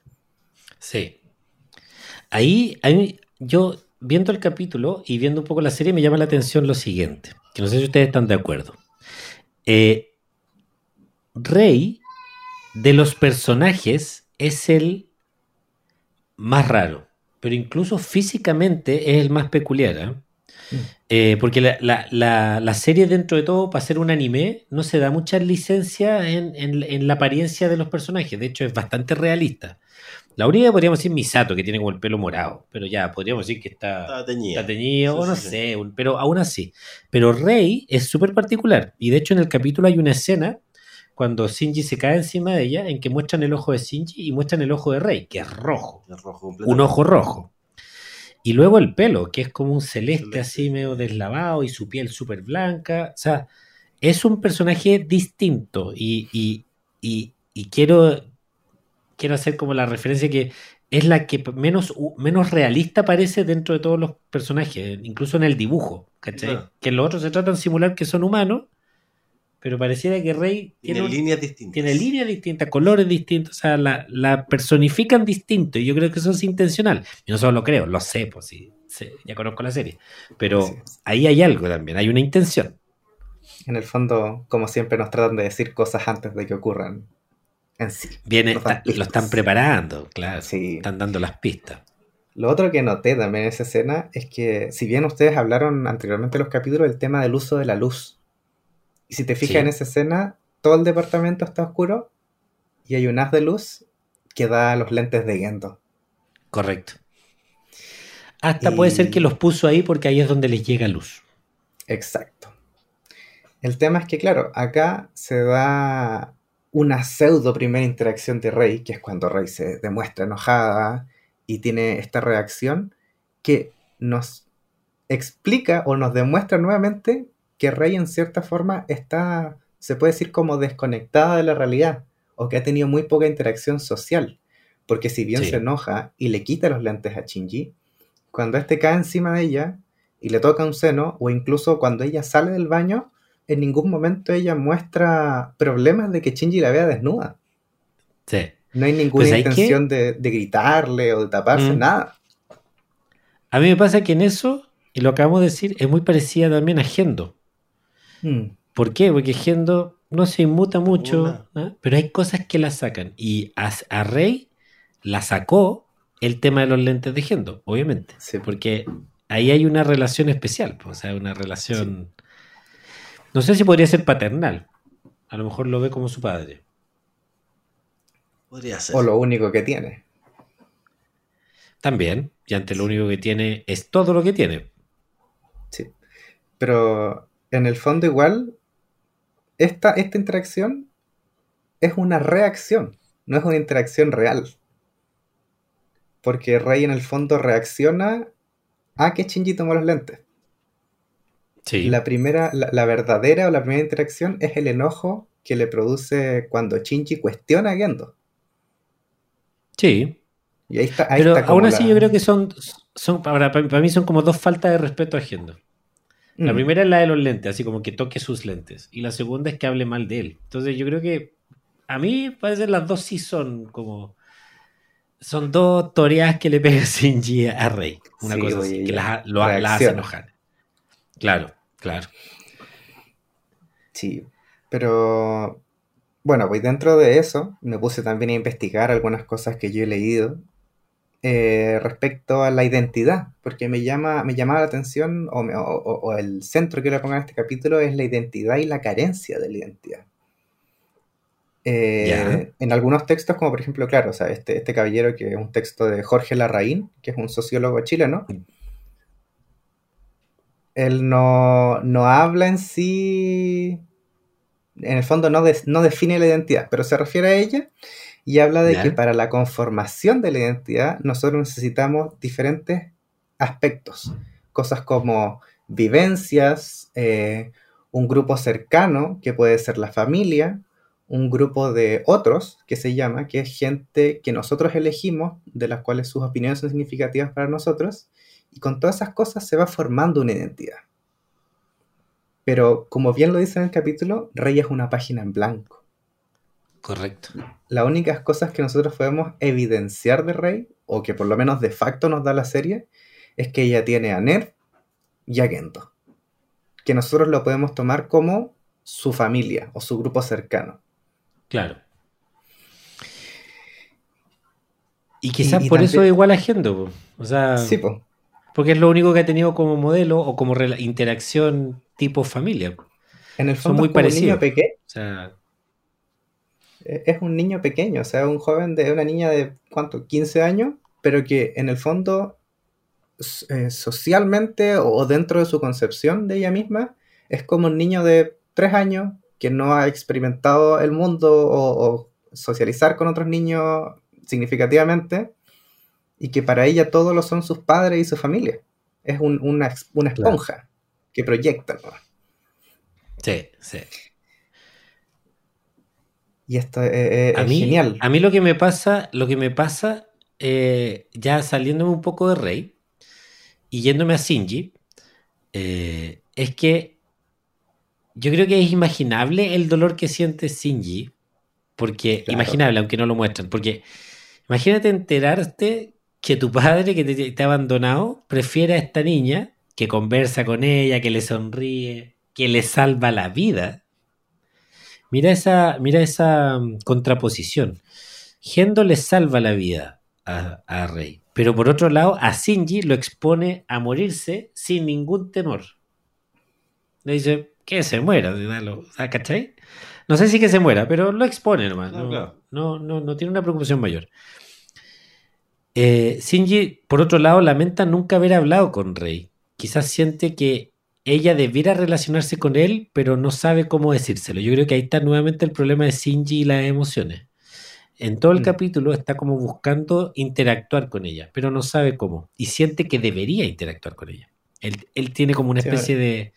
A: Sí. Ahí, ahí yo viendo el capítulo y viendo un poco la serie me llama la atención lo siguiente, que no sé si ustedes están de acuerdo. Eh, Rey, de los personajes, es el más raro, pero incluso físicamente es el más peculiar. ¿eh?
C: Mm.
A: Eh, porque la, la- la- la serie, dentro de todo, para ser un anime, no se da mucha licencia en, en- en la apariencia de los personajes. De hecho, es bastante realista. La única podríamos decir Misato, que tiene como el pelo morado, pero ya, podríamos decir que está, está teñido,
B: Sí,
A: o no
B: sí, sí.
A: sé, un- pero aún así. Pero Rey es súper particular. Y de hecho, en el capítulo hay una escena cuando Shinji se cae encima de ella, en que muestran el ojo de Shinji y muestran el ojo de Rey, que es rojo
B: Es rojo
A: un ojo rojo. Y luego el pelo, que es como un celeste
B: Celeste.
A: así medio deslavado y su piel súper blanca. O sea, es un personaje distinto y, y, y, y quiero, quiero hacer como la referencia que es la que menos, menos realista parece dentro de todos los personajes, incluso en el dibujo, ¿cachai?
B: Ah.
A: Que los otros se tratan de simular que son humanos, pero pareciera que Rey
B: Tiene, líneas distintas.
A: tiene líneas distintas, colores distintos, o sea, la, la personifican distinto y yo creo que eso es intencional. Yo no solo lo creo, lo sé, pues sí, ya conozco la serie, pero ahí hay algo también, hay una intención.
C: En el fondo, como siempre, nos tratan de decir cosas antes de que ocurran en sí.
A: Viene, está- lo están preparando, claro,
C: Sí.
A: están dando las pistas.
C: Lo otro que noté también en esa escena es que, si bien ustedes hablaron anteriormente en los capítulos del tema del uso de la luz, y si te fijas
A: Sí.
C: en esa escena, todo el departamento está oscuro y hay un haz de luz que da los lentes de Gendo.
A: Correcto. Hasta
C: Y-
A: puede ser que los puso ahí porque ahí es donde les llega luz.
C: Exacto. El tema es que, claro, acá se da una pseudo primera interacción de Rey, que es cuando Rey se demuestra enojada y tiene esta reacción que nos explica o nos demuestra nuevamente que Rey en cierta forma está, se puede decir como desconectada de la realidad o que ha tenido muy poca interacción social. Porque si bien
A: Sí.
C: se enoja y le quita los lentes a Shinji, cuando este cae encima de ella y le toca un seno, o incluso cuando ella sale del baño, en ningún momento ella muestra problemas de que Shinji la vea desnuda.
A: Sí.
C: No hay ninguna
A: Pues, ¿hay
C: intención de, de gritarle o de taparse,
A: Mm.
C: nada.
A: A mí me pasa que en eso, y lo acabamos de decir, es muy parecida también a Gendo.
C: Mm,
A: ¿Por qué? Porque Gendo no se inmuta mucho. ¿ah? pero hay cosas que la sacan. Y a, a Rey la sacó el tema de los lentes de Gendo, obviamente.
C: Sí.
A: Porque ahí hay una relación especial, pues, o sea, una relación... No sé si podría ser paternal. A lo mejor lo ve como su padre.
B: Podría ser.
C: O lo único que tiene.
A: También. Y ante lo único que tiene es todo lo que tiene.
C: Sí. Pero en el fondo igual, esta, esta interacción es una reacción, no es una interacción real. Porque Rey en el fondo reacciona a que Shinji tomó los lentes.
A: Sí.
C: La primera, la, la verdadera o la primera interacción es el enojo que le produce cuando Shinji cuestiona a Gendo.
A: Sí.
C: Y ahí está, ahí
A: Pero
C: está como
A: aún así
C: la-
A: yo creo que son, son para, para mí son como dos faltas de respeto a Gendo. La
C: Mm,
A: primera es la de los lentes, así como que toque sus lentes. Y la segunda es que hable mal de él. Entonces yo creo que a mí parece las dos sí son como... Son dos toreadas que le pega Shinji a Rey. Una
C: Sí,
A: cosa
C: oye,
A: así, que las, lo- las hace enojar. Claro, claro.
C: Sí, pero bueno, pues dentro de eso me puse también a investigar algunas cosas que yo he leído eh, respecto a la identidad, porque me llama, me llamaba la atención, o, me- o- o- o el centro que le pongo en este capítulo es la identidad y la carencia de la identidad. Eh. En algunos textos, como por ejemplo, claro, o sea, este, este caballero que es un texto de Jorge Larraín, que es un sociólogo chileno, él no, no habla en sí, en el fondo no, no define la identidad, pero se refiere a ella y habla de
A: Ya.
C: que para la conformación de la identidad nosotros necesitamos diferentes aspectos, cosas como vivencias, eh, un grupo cercano, que puede ser la familia, un grupo de otros, que se llama, que es gente que nosotros elegimos, de las cuales sus opiniones son significativas para nosotros, y con todas esas cosas se va formando una identidad. Pero como bien lo dice en el capítulo, Rey es una página en blanco.
A: Correcto.
C: Las únicas cosas que nosotros podemos evidenciar de Rey, o que por lo menos de facto nos da la serie, es que ella tiene a Nerv y a Gendo. Que nosotros lo podemos tomar como su familia o su grupo cercano.
A: Claro. Y quizás
C: y
A: por eso
C: también-
A: es igual a Gendo. po. O sea,
C: Sí, pues.
A: porque es lo único que ha tenido como modelo o como interacción tipo familia. O
C: En el
A: Son
C: fondo
A: muy
C: un niño
A: parecidos.
C: pequeño.
A: sea,
C: es un niño pequeño, o sea, un joven de una niña de, ¿cuánto? 15 años, pero que en el fondo, eh, socialmente o dentro de su concepción de ella misma, es como un niño de 3 años que no ha experimentado el mundo o, o socializar con otros niños significativamente y que para ella todo lo son sus padres y su familia. Es un- una, una
A: Claro.
C: esponja que proyecta. ¿no?
A: Sí, sí.
C: Y esto es,
A: A mí,
C: genial.
A: a mí lo que me pasa, lo que me pasa, eh, ya saliéndome un poco de Rey y yéndome a Shinji, eh, es que yo creo que es imaginable el dolor que siente Shinji, porque
C: Claro.
A: imaginable, aunque no lo muestran, porque imagínate enterarte que tu padre que te, te ha abandonado prefiere a esta niña que conversa con ella, que le sonríe, que le salva la vida. Mira esa, mira esa mm, contraposición. Gendo le salva la vida a, a Rey, pero por otro lado a Shinji lo expone a morirse sin ningún temor. Le dice que se muera, ah, ¿cachai? No sé si que se muera, pero lo expone nomás. No,
B: claro.
A: no, no, no tiene una preocupación mayor. Eh, Shinji, por otro lado, lamenta nunca haber hablado con Rey. Quizás siente que ella debiera relacionarse con él, pero no sabe cómo decírselo. Yo creo que ahí está nuevamente el problema de Shinji y las emociones. En todo el
C: Mm.
A: capítulo está como buscando interactuar con ella, pero no sabe cómo. Y siente que debería interactuar con ella. Él, él tiene como una
C: Sí,
A: especie de,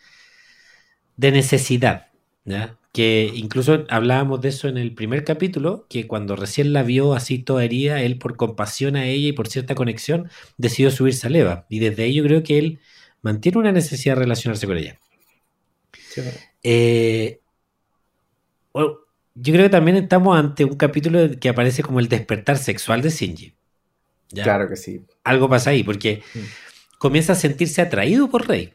A: de necesidad, ¿ya? Que incluso hablábamos de eso en el primer capítulo, que cuando recién la vio así toda herida, él por compasión a ella y por cierta conexión, decidió subirse a Leva. Y desde ahí yo creo que él mantiene una necesidad de relacionarse con ella.
C: Sí,
A: Eh, bueno, yo creo que también estamos ante un capítulo que aparece como el despertar sexual de Shinji. ¿ya?
C: Claro que sí.
A: Algo pasa ahí, porque
C: Mm.
A: comienza a sentirse atraído por Rey.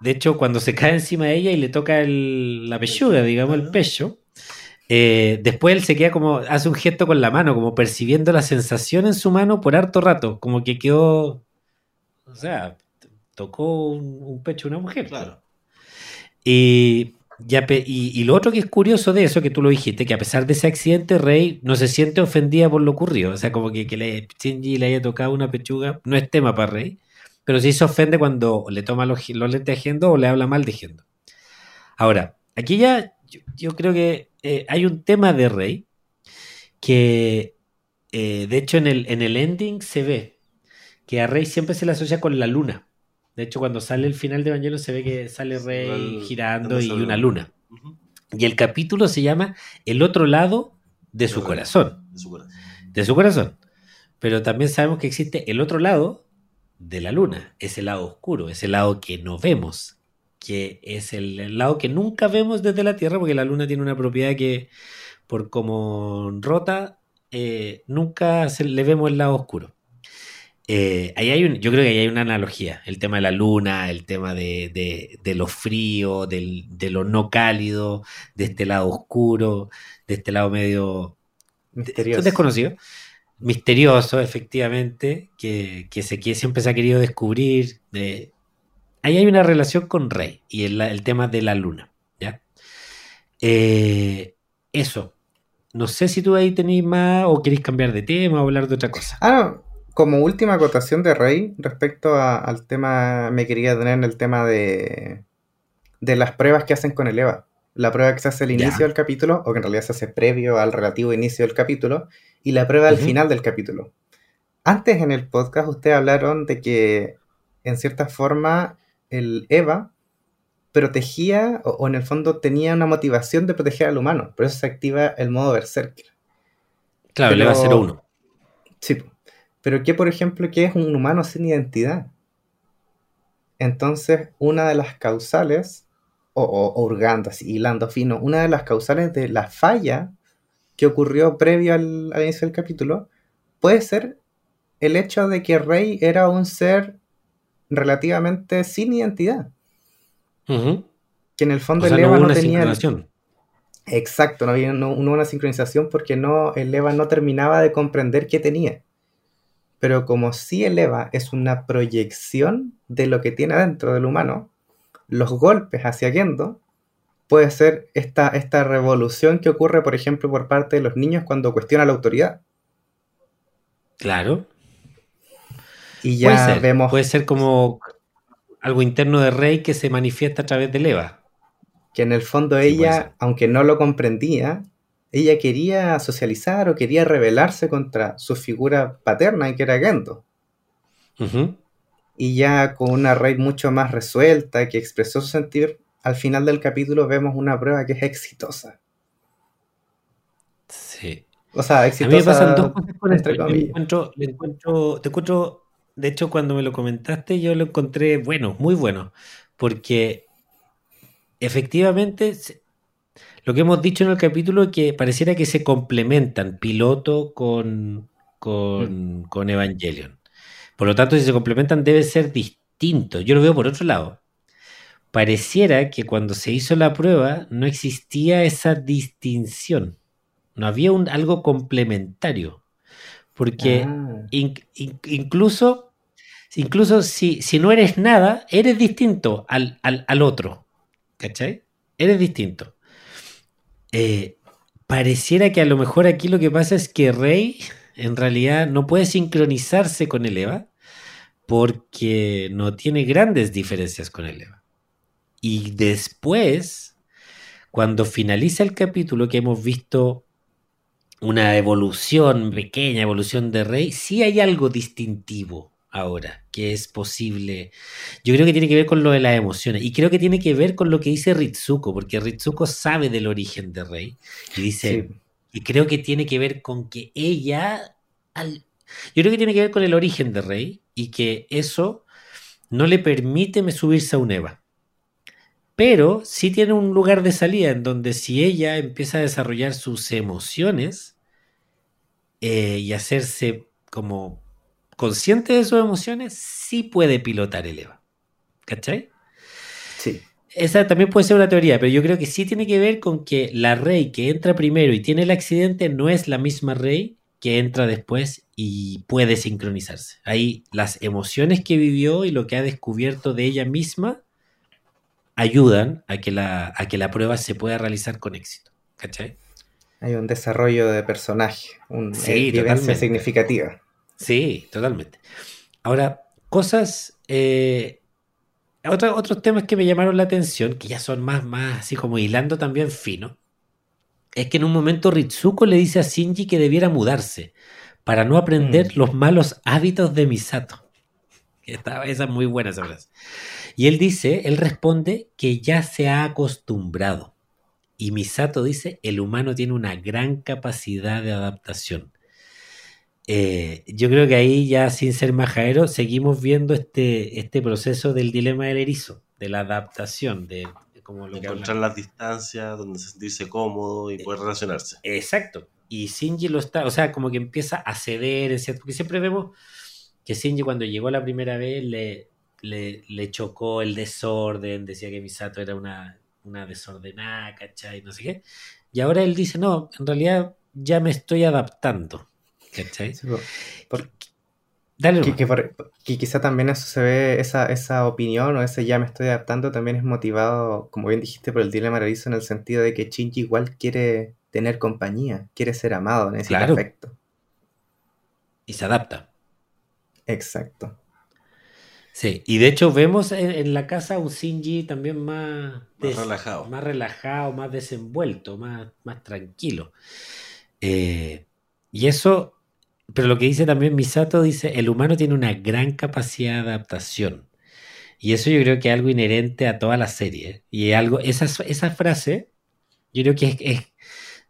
A: De hecho, cuando se cae encima de ella y le toca el- la pechuga, digamos, el
B: Ajá.
A: pecho, eh, después él se queda como, hace un gesto con la mano, como percibiendo la sensación en su mano por harto rato, como que quedó, o sea, tocó un, un pecho de una mujer.
B: Claro.
A: Y, y, y lo otro que es curioso de eso, que tú lo dijiste, que a pesar de ese accidente, Rey no se siente ofendida por lo ocurrido. O sea, como que, que le, Shinji le haya tocado una pechuga, no es tema para Rey, pero sí se ofende cuando le toma los, los lentes a Gendo o le habla mal de Gendo. Ahora, aquí ya yo, yo creo que eh, hay un tema de Rey que, eh, de hecho, en el, en el ending se ve que a Rey siempre se le asocia con la luna. De hecho, cuando sale el final de Evangelion se ve que sale Rey girando y una luna. Y el capítulo se llama El otro lado de su corazón.
B: De su corazón.
A: De su corazón. Pero también sabemos que existe el otro lado de la luna. Ese lado oscuro, ese lado que no vemos. Que es el, el lado que nunca vemos desde la Tierra, porque la luna tiene una propiedad que, por como rota, eh, nunca se le vemos el lado oscuro. Eh, ahí hay un, yo creo que ahí hay una analogía. El tema de la luna, el tema de, de- de lo frío, del- de lo no cálido, de este lado oscuro, de este lado medio
C: Misterioso.
A: desconocido. Misterioso, efectivamente, que, que, se, que siempre se ha querido descubrir. eh, ahí hay una relación con Rey y el, el tema de la luna. ¿ya? Eh, eso. No sé si tú ahí tenéis más o queréis cambiar de tema o hablar de otra cosa.
C: Ah, no. Como última acotación de Rey respecto a- al tema, me quería tener en el tema de, de las pruebas que hacen con el EVA. La prueba que se hace al inicio del capítulo, o que en realidad se hace previo al relativo inicio del capítulo, y la prueba al
A: Ujú.
C: final del capítulo. Antes en el podcast ustedes hablaron de que en cierta forma el EVA protegía, o, o en el fondo tenía una motivación de proteger al humano, por eso se activa el modo Berserker.
A: Claro, le va a
C: Pero-
A: 0-1.
C: Sí. Pero que por ejemplo que es un humano sin identidad. Entonces, una de las causales, o, o- hurgando así, hilando fino, una de las causales de la falla que ocurrió previo al, al inicio del capítulo, puede ser el hecho de que Rey era un ser relativamente sin identidad. Que en el fondo
A: O sea,
C: el
A: no
C: Eva no,
A: una
C: tenía. el-
A: sincronización.
C: Exacto, no había no- no una sincronización porque no, el Eva no terminaba de comprender qué tenía. Pero como si el Eva es una proyección de lo que tiene adentro del humano, los golpes hacia Gendo puede ser esta, esta revolución que ocurre, por ejemplo, por parte de los niños cuando cuestiona la autoridad.
A: Claro.
C: Y
A: Puede
C: ya
A: ser,
C: vemos
A: puede ser como algo interno de Rey que se manifiesta a través del Eva.
C: que en el fondo
A: Sí, puede
C: ella, aunque no lo comprendía, ella quería socializar o quería rebelarse contra su figura paterna, que era Gendo. Y ya con una Rey mucho más resuelta, que expresó su sentir, al final del capítulo vemos una prueba que es exitosa.
A: Sí.
C: O sea,
A: A mí me
C: exitosa.
A: pasan dos cosas con esto. Le
C: comillas.
A: encuentro, encuentro, te encuentro, de hecho, cuando me lo comentaste, yo lo encontré bueno, muy bueno, porque efectivamente lo que hemos dicho en el capítulo que pareciera que se complementan piloto con, con, con Evangelion. Por lo tanto, si se complementan, debe ser distinto. Yo lo veo por otro lado. Pareciera que cuando se hizo la prueba no existía esa distinción. No había un, algo complementario. Porque
C: Ah,
A: in- in- incluso, incluso si, si no eres nada, eres distinto al, al- al otro. ¿Cachai? Eres distinto. Eh, pareciera que a lo mejor aquí lo que pasa es que Rey en realidad no puede sincronizarse con el Eva porque no tiene grandes diferencias con el Eva. Y después, cuando finaliza el capítulo que hemos visto una evolución, pequeña evolución de Rey, sí hay algo distintivo ahora que es posible. Yo creo que tiene que ver con lo de las emociones y creo que tiene que ver con lo que dice Ritsuko, porque Ritsuko sabe del origen de Rey y dice,
C: sí.
A: y creo que tiene que ver con que ella, al- yo creo que tiene que ver con el origen de Rey y que eso no le permite subirse a un Eva. Pero sí tiene un lugar de salida en donde si ella empieza a desarrollar sus emociones eh, y hacerse como consciente de sus emociones, sí puede pilotar el Eva. ¿Cachai?
C: Sí.
A: Esa también puede ser una teoría, pero yo creo que sí tiene que ver con que la Rey que entra primero y tiene el accidente no es la misma Rey que entra después y puede sincronizarse. Ahí las emociones que vivió y lo que ha descubierto de ella misma ayudan a que la, a que la prueba se pueda realizar con éxito. ¿Cachai?
C: Hay un desarrollo de personaje, una
A: Sí,
C: vivencia
A: totalmente.
C: significativa.
A: Sí, totalmente. Ahora, cosas, eh, otros temas que me llamaron la atención, que ya son más, más así como hilando también fino, es que en un momento Ritsuko le dice a Shinji que debiera mudarse para no aprender
C: Mm.
A: los malos hábitos de Misato. Esta- esa es muy buena esa frase. Y él dice, él responde que ya se ha acostumbrado. Y Misato dice, el humano tiene una gran capacidad de adaptación. Eh, yo creo que ahí ya sin ser majadero seguimos viendo este, este proceso del dilema del erizo, de la adaptación, de, de como lo
B: encontrar las distancias donde sentirse cómodo y poder relacionarse.
A: Exacto. Y Shinji lo está, o sea, como que empieza a ceder, cierto- porque siempre vemos que Shinji cuando llegó la primera vez le, le, le chocó el desorden, decía que Misato era una, una desordenada, ¿cachai? No sé qué. Y ahora él dice, no, en realidad ya me estoy adaptando, ¿cachai?
C: Sí, po. Por-
A: Dale
C: que, que por- que quizá también eso se ve, esa, esa opinión o ese ya me estoy adaptando también es motivado, como bien dijiste, por el dilema de Erizo en el sentido de que Shinji igual quiere tener compañía, quiere ser amado, necesita
A: Claro.
C: afecto.
A: Y se adapta.
C: Exacto.
A: Sí, y de hecho vemos en, en la casa un Shinji también más,
B: Más relajado.
A: más relajado, más desenvuelto, más, más tranquilo. Eh, y eso, pero lo que dice también Misato dice, el humano tiene una gran capacidad de adaptación. Y eso yo creo que es algo inherente a toda la serie. Y algo, esa, esa frase, yo creo que es,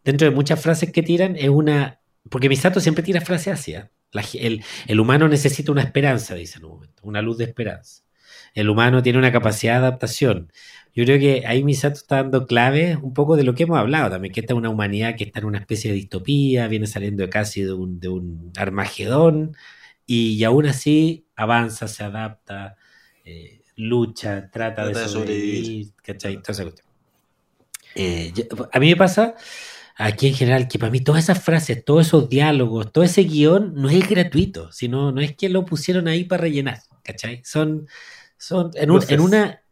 A: dentro de muchas frases que tiran, es una, porque Misato siempre tira frases. La ge- el, el humano necesita una esperanza, dice en un momento, una luz de esperanza. El humano tiene una capacidad de adaptación. Yo creo que ahí Misato está dando clave un poco de lo que hemos hablado también, que esta es una humanidad que está en una especie de distopía, viene saliendo casi de un, de un Armagedón, y, y aún así avanza, se adapta, eh, lucha, trata, de
B: Trata de
A: sobrevivir,
B: sobrevivir.
A: ¿cachai? Toda esa cuestión. Eh, yo- a mí me pasa aquí en general que para mí todas esas frases, todos esos diálogos, todo ese guion no es gratuito, sino no es que lo pusieron ahí para rellenar, ¿cachai? Son, son en, un- en una...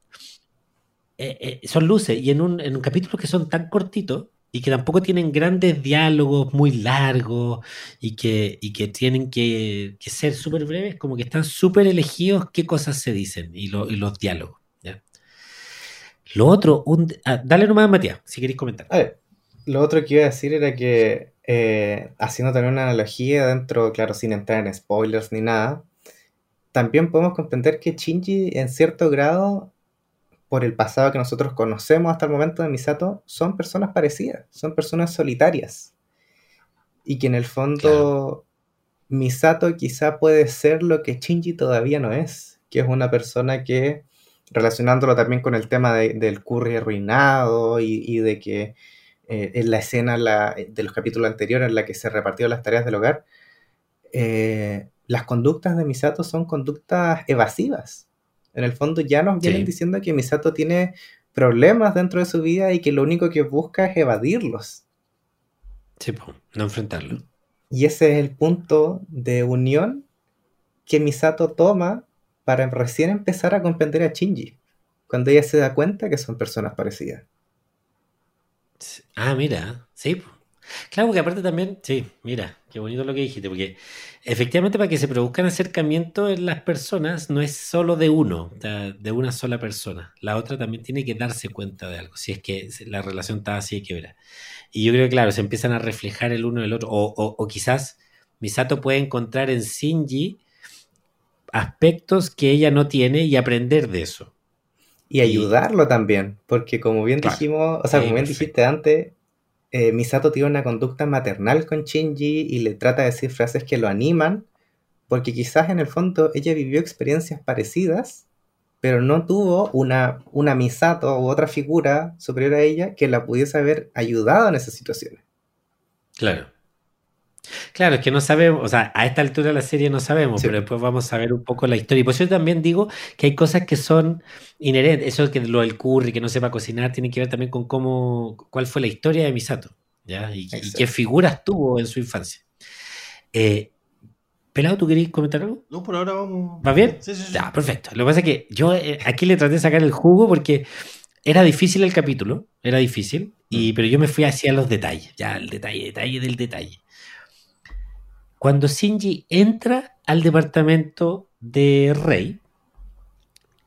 A: eh, eh, son luces y en un, en un capítulo que son tan cortitos y que tampoco tienen grandes diálogos muy largos y que, y que tienen que, que ser súper breves, como que están súper elegidos qué cosas se dicen y, lo- y los diálogos. ¿ya? Lo otro, un, ah, dale nomás, Matías, si queréis comentar.
C: A ver, lo otro que iba a decir era que, eh, haciendo también una analogía dentro, claro, sin entrar en spoilers ni nada, también podemos comprender que Shinji en cierto grado por el pasado que nosotros conocemos hasta el momento de Misato, son personas parecidas, son personas solitarias. Y que en el fondo Misato quizá puede ser lo que Shinji todavía no es, que es una persona que, relacionándolo también con el tema del curry arruinado y, de que eh, en la escena de los capítulos anteriores en la que se repartieron las tareas del hogar, eh, las conductas de Misato son conductas evasivas. En el fondo ya nos vienen diciendo que Misato tiene problemas dentro de su vida y que lo único que busca es evadirlos.
A: Sí, no enfrentarlo.
C: Y ese es el punto de unión que Misato toma para recién empezar a comprender a Shinji, cuando ella se da cuenta que son personas parecidas.
A: Ah, mira, sí. Claro, porque aparte también, sí, mira, qué bonito lo que dijiste, porque efectivamente para que se produzcan acercamientos en las personas no es solo de uno, de una sola persona. La otra también tiene que darse cuenta de algo, si es que la relación está así que verá. Y yo creo que, claro, se empiezan a reflejar el uno del otro, o, o, quizás Misato puede encontrar en Shinji aspectos que ella no tiene y aprender de eso.
C: Y ayudarlo también, porque como bien dijimos, o sea, como bien dijiste antes, eh, Misato tiene una conducta maternal con Shinji y le trata de decir frases que lo animan, porque quizás en el fondo ella vivió experiencias parecidas, pero no tuvo una, una Misato u otra figura superior a ella que la pudiese haber ayudado en esas situaciones.
A: Claro. Claro, es que no sabemos, o sea, a esta altura de la serie no sabemos, pero después vamos a ver un poco la historia. Y por eso también digo que hay cosas que son inherentes. Eso que lo del curry, que no sepa cocinar, tiene que ver también con cómo, cuál fue la historia de Misato, ¿ya? Y, qué figuras tuvo en su infancia. Eh, Pelado, ¿tú querías comentar algo?
B: No, por ahora vamos.
A: ¿Va bien? Sí, sí, sí. Perfecto. Lo que pasa es que yo eh, aquí le traté de sacar el jugo porque era difícil el capítulo, era difícil, y, mm. pero yo me fui hacia los detalles, ya, el detalle, detalle del detalle. Cuando Shinji entra al departamento de Rey,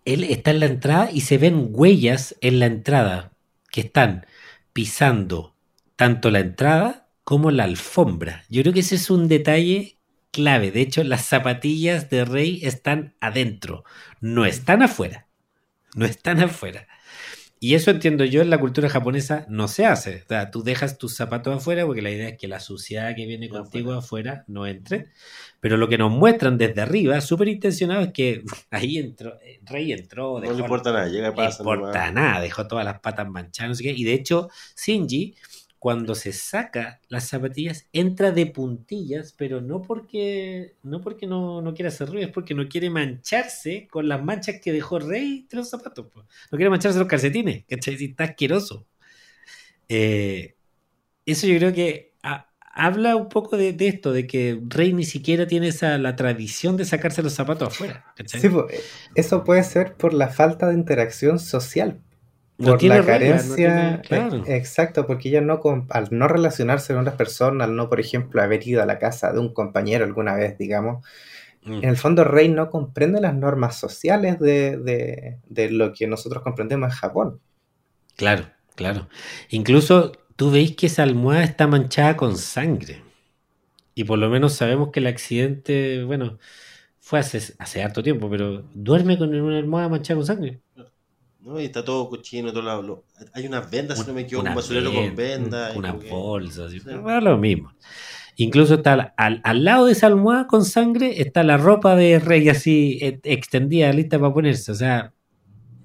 A: él está en la entrada y se ven huellas en la entrada que están pisando tanto la entrada como la alfombra. Yo creo que ese es un detalle clave. De hecho, las zapatillas de Rey están adentro, no están afuera. No están afuera. Y eso entiendo yo en la cultura japonesa no se hace. O sea, tú dejas tus zapatos afuera porque la idea es que la suciedad que viene contigo afuera. no entre. Pero lo que nos muestran desde arriba, súper intencionado, es que ahí entró, Rey entró.
B: no le importa nada, llega
A: pasa. No importa nada, dejó todas las patas manchadas, no sé qué. Y de hecho, Shinji cuando se saca las zapatillas, entra de puntillas, pero no porque no, porque no, no quiere hacer ruido, es porque no quiere mancharse con las manchas que dejó Rey de los zapatos. No quiere mancharse los calcetines, ¿cachai? Está asqueroso. Eh, eso yo creo que habla un poco de, esto, de que Rey ni siquiera tiene esa, la tradición de sacarse los zapatos afuera.
C: Sí, eso puede ser por la falta de interacción social por la carencia, eh, exacto, porque ella no, al no relacionarse con otras personas, al no, por ejemplo, haber ido a la casa de un compañero alguna vez, digamos, mm. en el fondo Rey no comprende las normas sociales de, lo que nosotros comprendemos en Japón.
A: Claro, claro. Incluso tú veis que esa almohada está manchada con sangre. Y por lo menos sabemos que el accidente, bueno, fue hace, hace harto tiempo, pero duerme con una almohada manchada con sangre.
B: ¿No? Y está todo cochino, todo lado. Hay unas vendas, si no me equivoco, un basurero con vendas.
A: Una bolsa, así, lo mismo. Incluso está al, lado de esa almohada con sangre está la ropa de rey así e, extendida, lista para ponerse. O sea,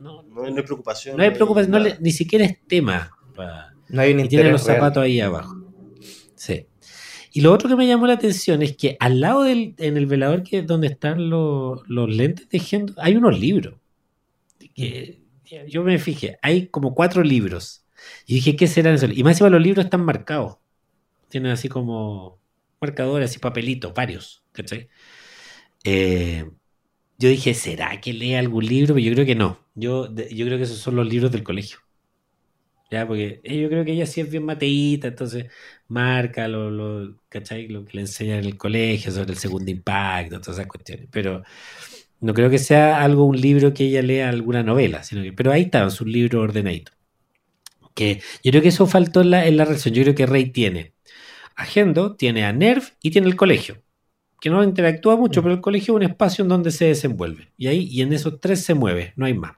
B: no, no, hay preocupación.
A: No hay preocupación, ni siquiera es tema.
C: no hay un
A: y tiene los zapatos ahí abajo. Sí. Y lo otro que me llamó la atención es que al lado del, en el velador que es donde están los, los lentes de Gendo, hay unos libros. Que yo me fijé, hay como cuatro libros. Y dije, ¿qué serán esos? Y más encima los libros están marcados. Tienen así como marcadores y papelitos, varios. ¿cachai? Eh, yo dije, ¿será que lee algún libro? Pero yo creo que no. Yo, yo creo que esos son los libros del colegio. Ya, porque eh, yo creo que ella sí es bien mateíta, entonces marca lo, lo, ¿cachai? lo que le enseñan en el colegio sobre el segundo impacto, todas esas cuestiones. Pero no creo que sea algo, un libro que ella lea alguna novela, sino que, pero ahí está, su libro ordenadito. Que yo creo que eso faltó en la, en la relación. Yo creo que Rey tiene a Gendo, tiene a Nerv y tiene el colegio. Que no interactúa mucho, mm. pero el colegio es un espacio en donde se desenvuelve. Y ahí, y en esos tres se mueve, no hay más.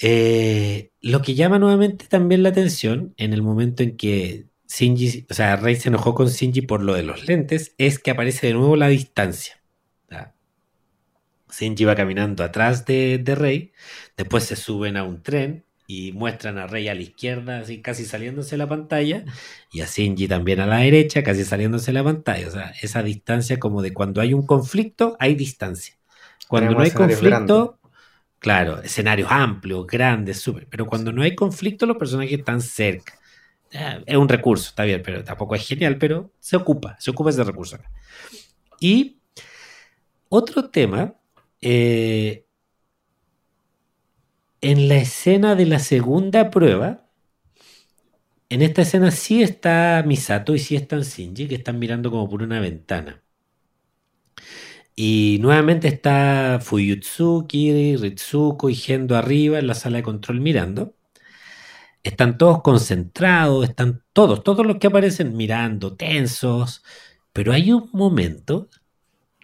A: Eh, lo que llama nuevamente también la atención en el momento en que Shinji, o sea, Rey se enojó con Shinji por lo de los lentes, es que aparece de nuevo la distancia. Shinji va caminando atrás de, de, Rey, después se suben a un tren y muestran a Rey a la izquierda, así casi saliéndose de la pantalla, y a Shinji también a la derecha, casi saliéndose de la pantalla. O sea, esa distancia como de cuando hay un conflicto, hay distancia. Cuando no hay conflicto, claro, escenarios amplios, grandes, súper. Pero cuando no hay conflicto, los personajes están cerca. Es un recurso, está bien, pero tampoco es genial, pero se ocupa, se ocupa ese recurso. Y otro tema eh, en la escena de la segunda prueba, en esta escena sí está Misato y sí están Shinji, que están mirando como por una ventana. Y nuevamente está Fuyutsuki, Ritsuko y Gendo arriba en la sala de control mirando. Están todos concentrados, están todos, todos los que aparecen mirando, tensos. Pero hay un momento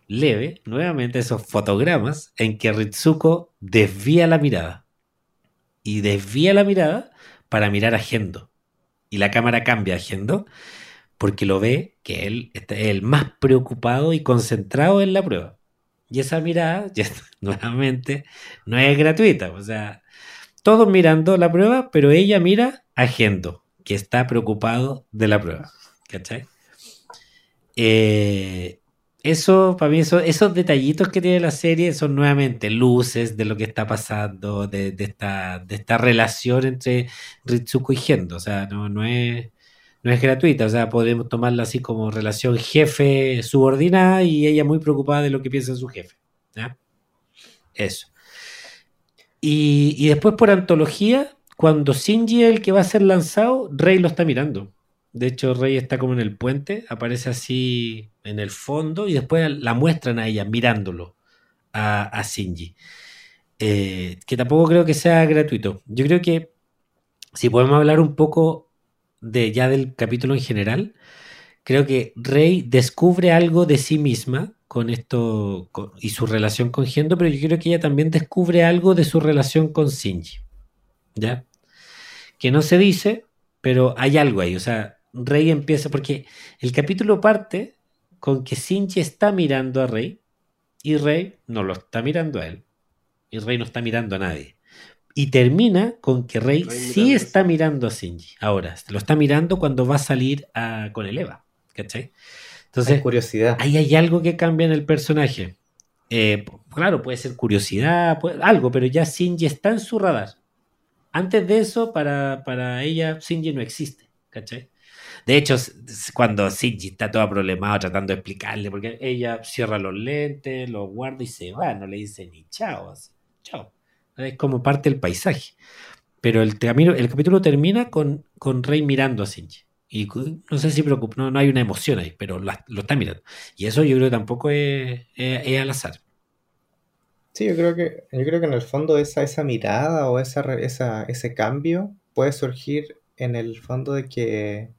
A: leve, nuevamente esos fotogramas, en que Ritsuko desvía la mirada. Y desvía la mirada para mirar a Gendo. Y la cámara cambia a Gendo porque lo ve que él está el más preocupado y concentrado en la prueba. Y esa mirada, ya, nuevamente, no es gratuita. O sea, todos mirando la prueba, pero ella mira a Gendo, que está preocupado de la prueba. ¿Cachai? Eh, eso, para mí, esos detallitos que tiene la serie son nuevamente luces de lo que está pasando, de, esta, relación entre Ritsuko y Gendo. O sea, no, no, es, no es gratuita. O sea, podemos tomarla así como relación jefe-subordinada y ella muy preocupada de lo que piensa su jefe. Eso. Y, y después por antología, cuando Shinji es el que va a ser lanzado, Rey lo está mirando. De hecho, Rey está como en el puente, aparece así en el fondo y después la muestran a ella mirándolo a, a Shinji. Eh, que tampoco creo que sea gratuito. Yo creo que si podemos hablar un poco de ya del capítulo en general, creo que Rey descubre algo de sí misma con esto y su relación con Gendo, pero yo creo que ella también descubre algo de su relación con Shinji. ¿Ya? Que no se dice, pero hay algo ahí. O sea, Rey empieza, porque el capítulo parte con que Shinji está mirando a Rey y Rey no lo está mirando a él. Y Rey no está mirando a nadie. Y termina con que Rey, sí está mirando a Shinji. Ahora, lo está mirando cuando va a salir con el Eva. ¿Cachai? Entonces, hay
C: curiosidad.
A: Ahí hay algo que cambia en el personaje. Eh, claro, puede ser curiosidad, algo, pero ya Shinji está en su radar. Antes de eso, para, para ella, Shinji no existe. ¿Cachai? De hecho, cuando Shinji está todo problemado tratando de explicarle, porque ella cierra los lentes, los guarda y se va, no le dice ni chao, chao. Es como parte del paisaje. Pero el, el capítulo termina con, con Rey mirando a Shinji. Y no sé si preocupa, no, hay una emoción ahí, pero lo, está mirando. Y eso yo creo que tampoco es, al azar.
C: Sí, yo creo que, yo creo que en el fondo esa, esa mirada o esa, esa, ese cambio puede surgir en el fondo de que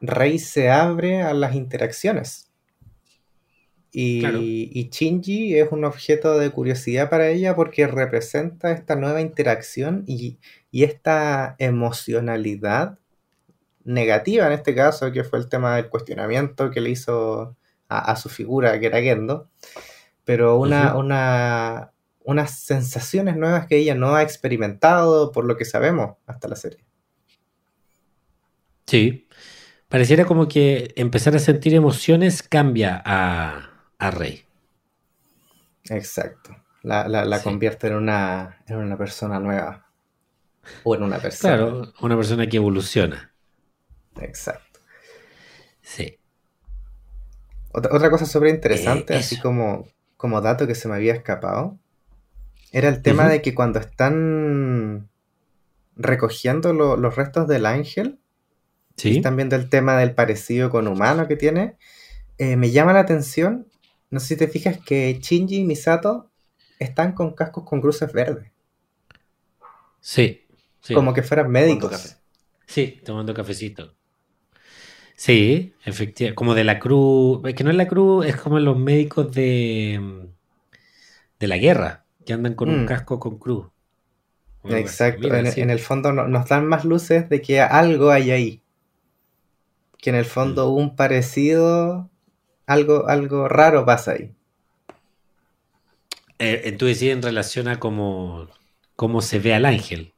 C: Rey se abre a las interacciones. Y, Shinji es un objeto de curiosidad para ella porque representa esta nueva interacción y, esta emocionalidad negativa en este caso, que fue el tema del cuestionamiento que le hizo a, su figura, que era Gendo, pero una, una, unas sensaciones nuevas que ella no ha experimentado por lo que sabemos hasta la serie.
A: Sí, Pareciera como que empezar a sentir emociones cambia a, Rey.
C: Exacto. La, convierte en una, en una persona nueva. O en una persona.
A: Claro, una persona que evoluciona.
C: Exacto.
A: Sí.
C: Otra, cosa súper interesante, eh, así como, como dato que se me había escapado, era el tema de que cuando están recogiendo los restos del ángel, y también del tema del parecido con humano que tiene. Eh, me llama la atención, no sé si te fijas que Shinji y Misato están con cascos con cruces verdes.
A: Sí.
C: Como que fueran médicos.
A: Sí, tomando cafecito. Sí, efectivamente. Como de la cruz. Es que no es la cruz, es como los médicos de. de la guerra, que andan con un mm. casco con cruz.
C: Exacto,
A: Mira,
C: en,
A: sí.
C: en el fondo no- nos dan más luces de que algo hay ahí. Que en el fondo
A: Mm.
C: un parecido, algo, algo raro pasa ahí.
A: Eh, tú decís en relación a cómo, cómo se ve al ángel.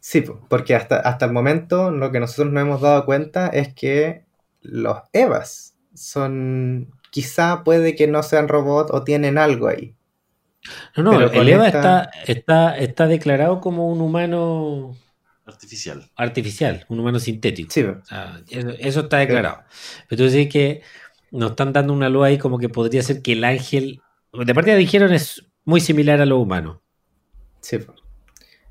C: Sí, po, porque hasta, hasta el momento lo que nosotros nos hemos dado cuenta es que los Evas son, quizá puede que no sean robots o tienen algo ahí.
A: No, no,
C: Pero
A: el Eva
C: esta-
A: está, está, está declarado como un humano
B: Artificial.
A: artificial, un humano sintético.
C: Sí, po,
A: O sea, eso, eso está declarado. Pero tú decís que nos están dando una luz ahí como que podría ser que el ángel, de partida dijeron es muy similar a lo humano.
C: sí.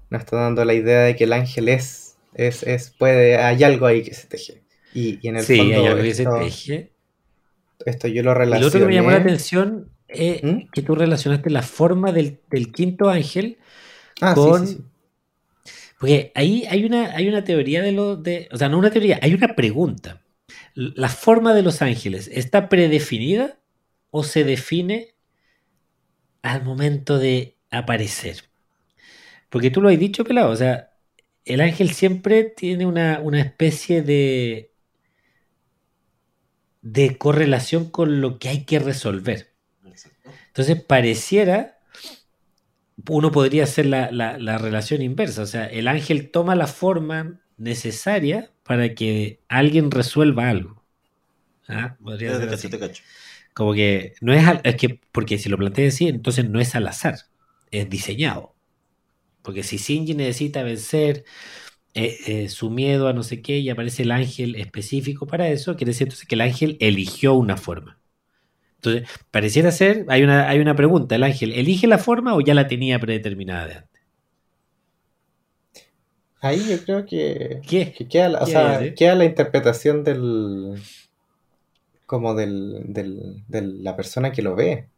C: Nos está dando la idea de que el ángel es, es, es puede, hay algo ahí que se teje. Y, y en el
A: Sí,
C: fondo
A: hay algo que se
C: esto,
A: teje.
C: esto yo lo
A: Y
C: relacioné.
A: lo otro que me llamó la atención es
C: ¿Mm?
A: que tú relacionaste la forma del, del quinto ángel
C: Ah, sí,
A: con-
C: sí, sí.
A: Porque ahí hay una, hay una teoría de lo de. O sea, no una teoría, hay una pregunta. ¿La forma de los ángeles está predefinida o se define al momento de aparecer? Porque tú lo has dicho, pelado. O sea, el ángel siempre tiene una, una especie de. de correlación con lo que hay que resolver. Entonces pareciera, uno podría hacer la, la- la relación inversa, o sea, el ángel toma la forma necesaria para que alguien resuelva algo. ¿Ah? Podría ser
B: cacho,
A: así.
B: te cacho.
A: Como que no es, al- es que, porque si lo planteas así, entonces no es al azar, es diseñado. Porque si Shinji necesita vencer eh, eh, su miedo a no sé qué y aparece el ángel específico para eso, quiere decir entonces que el ángel eligió una forma. Entonces, pareciera ser, hay una, hay una pregunta, ¿el ángel elige la forma o ya la tenía predeterminada de antes?
C: Ahí yo creo que,
A: ¿Qué?
C: que queda, la, o
A: ¿Qué
C: sea,
A: eh?
C: queda la interpretación del como del, del- de la persona que lo ve.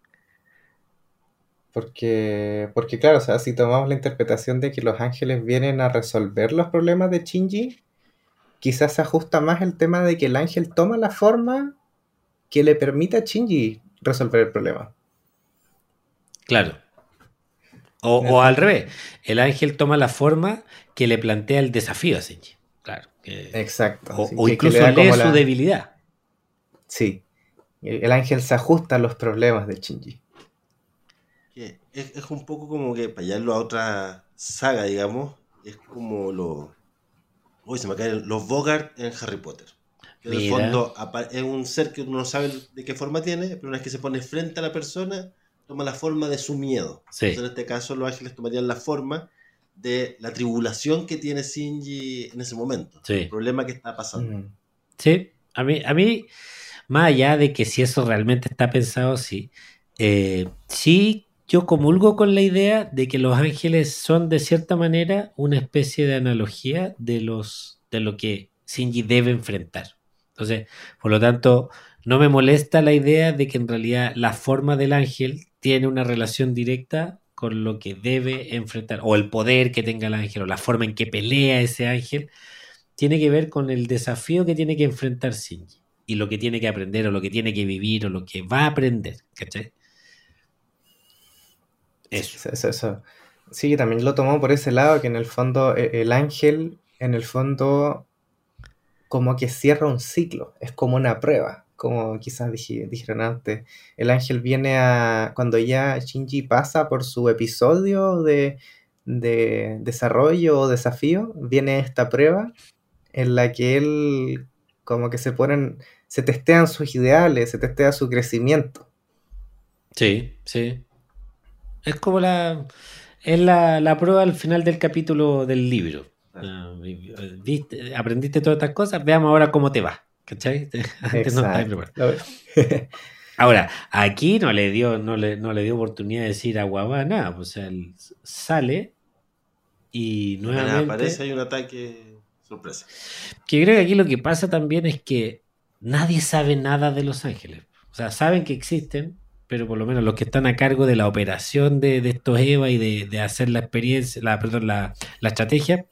C: Porque, porque claro, o sea, si tomamos la interpretación de que los ángeles vienen a resolver los problemas de Shinji, quizás se ajusta más el tema de que el ángel toma la forma que le permite a Shinji resolver el problema.
A: Claro. O, o al revés, el ángel toma la forma que le plantea el desafío a Shinji. Claro. que-
C: Exacto.
A: o
C: así
A: o
C: que- que
A: incluso
C: le da
A: lee su
C: la-
A: debilidad.
C: Sí. El el ángel se ajusta a los problemas de Shinji.
B: Es, es un poco como que para llevarlo a otra saga, digamos, es como los. Uy, se me caen los Bogart en Harry Potter. Que en el fondo es un ser que uno no sabe de qué forma tiene, pero una vez que se pone frente a la persona, toma la forma de su miedo.
A: Sí.
B: Entonces, en este caso, los ángeles tomarían la forma de la tribulación que tiene Shinji en ese momento.
A: Sí.
B: El problema que está pasando.
C: Mm.
A: Sí, a mí, a mí, más allá de que si eso realmente está pensado, sí. eh, sí, yo comulgo con la idea de que los ángeles son de cierta manera una especie de analogía de los de lo que Shinji debe enfrentar. Entonces, por lo tanto, no me molesta la idea de que en realidad la forma del ángel tiene una relación directa con lo que debe enfrentar, o el poder que tenga el ángel, o la forma en que pelea ese ángel, tiene que ver con el desafío que tiene que enfrentar Shinji, y lo que tiene que aprender, o lo que tiene que vivir, o lo que va a aprender, ¿cachai? Eso.
C: Eso, eso. Sí, también lo tomó por ese lado, que en el fondo e- el ángel, en el fondo, como que cierra un ciclo, es como una prueba, como quizás dije- dijeron antes. El ángel viene a, cuando ya Shinji pasa por su episodio de, de desarrollo o desafío, viene esta prueba en la que él como que se ponen, se testean sus ideales, se testea su crecimiento.
A: Sí, sí. Es como la. Es la, la prueba al final del capítulo del libro. Ah, viste- aprendiste todas estas cosas, veamos ahora cómo te va. ¿Cachai? Antes no Ahora, aquí no le dio, no le, no le dio oportunidad de decir a Guabá nada. pues, O sea, él sale y nuevamente.
B: aparece, hay un ataque sorpresa.
A: Que creo que aquí lo que pasa también es que nadie sabe nada de Los Ángeles. O sea, saben que existen, pero por lo menos los que están a cargo de la operación de, de estos EVA y de, de hacer la experiencia, la, perdón, la, la estrategia.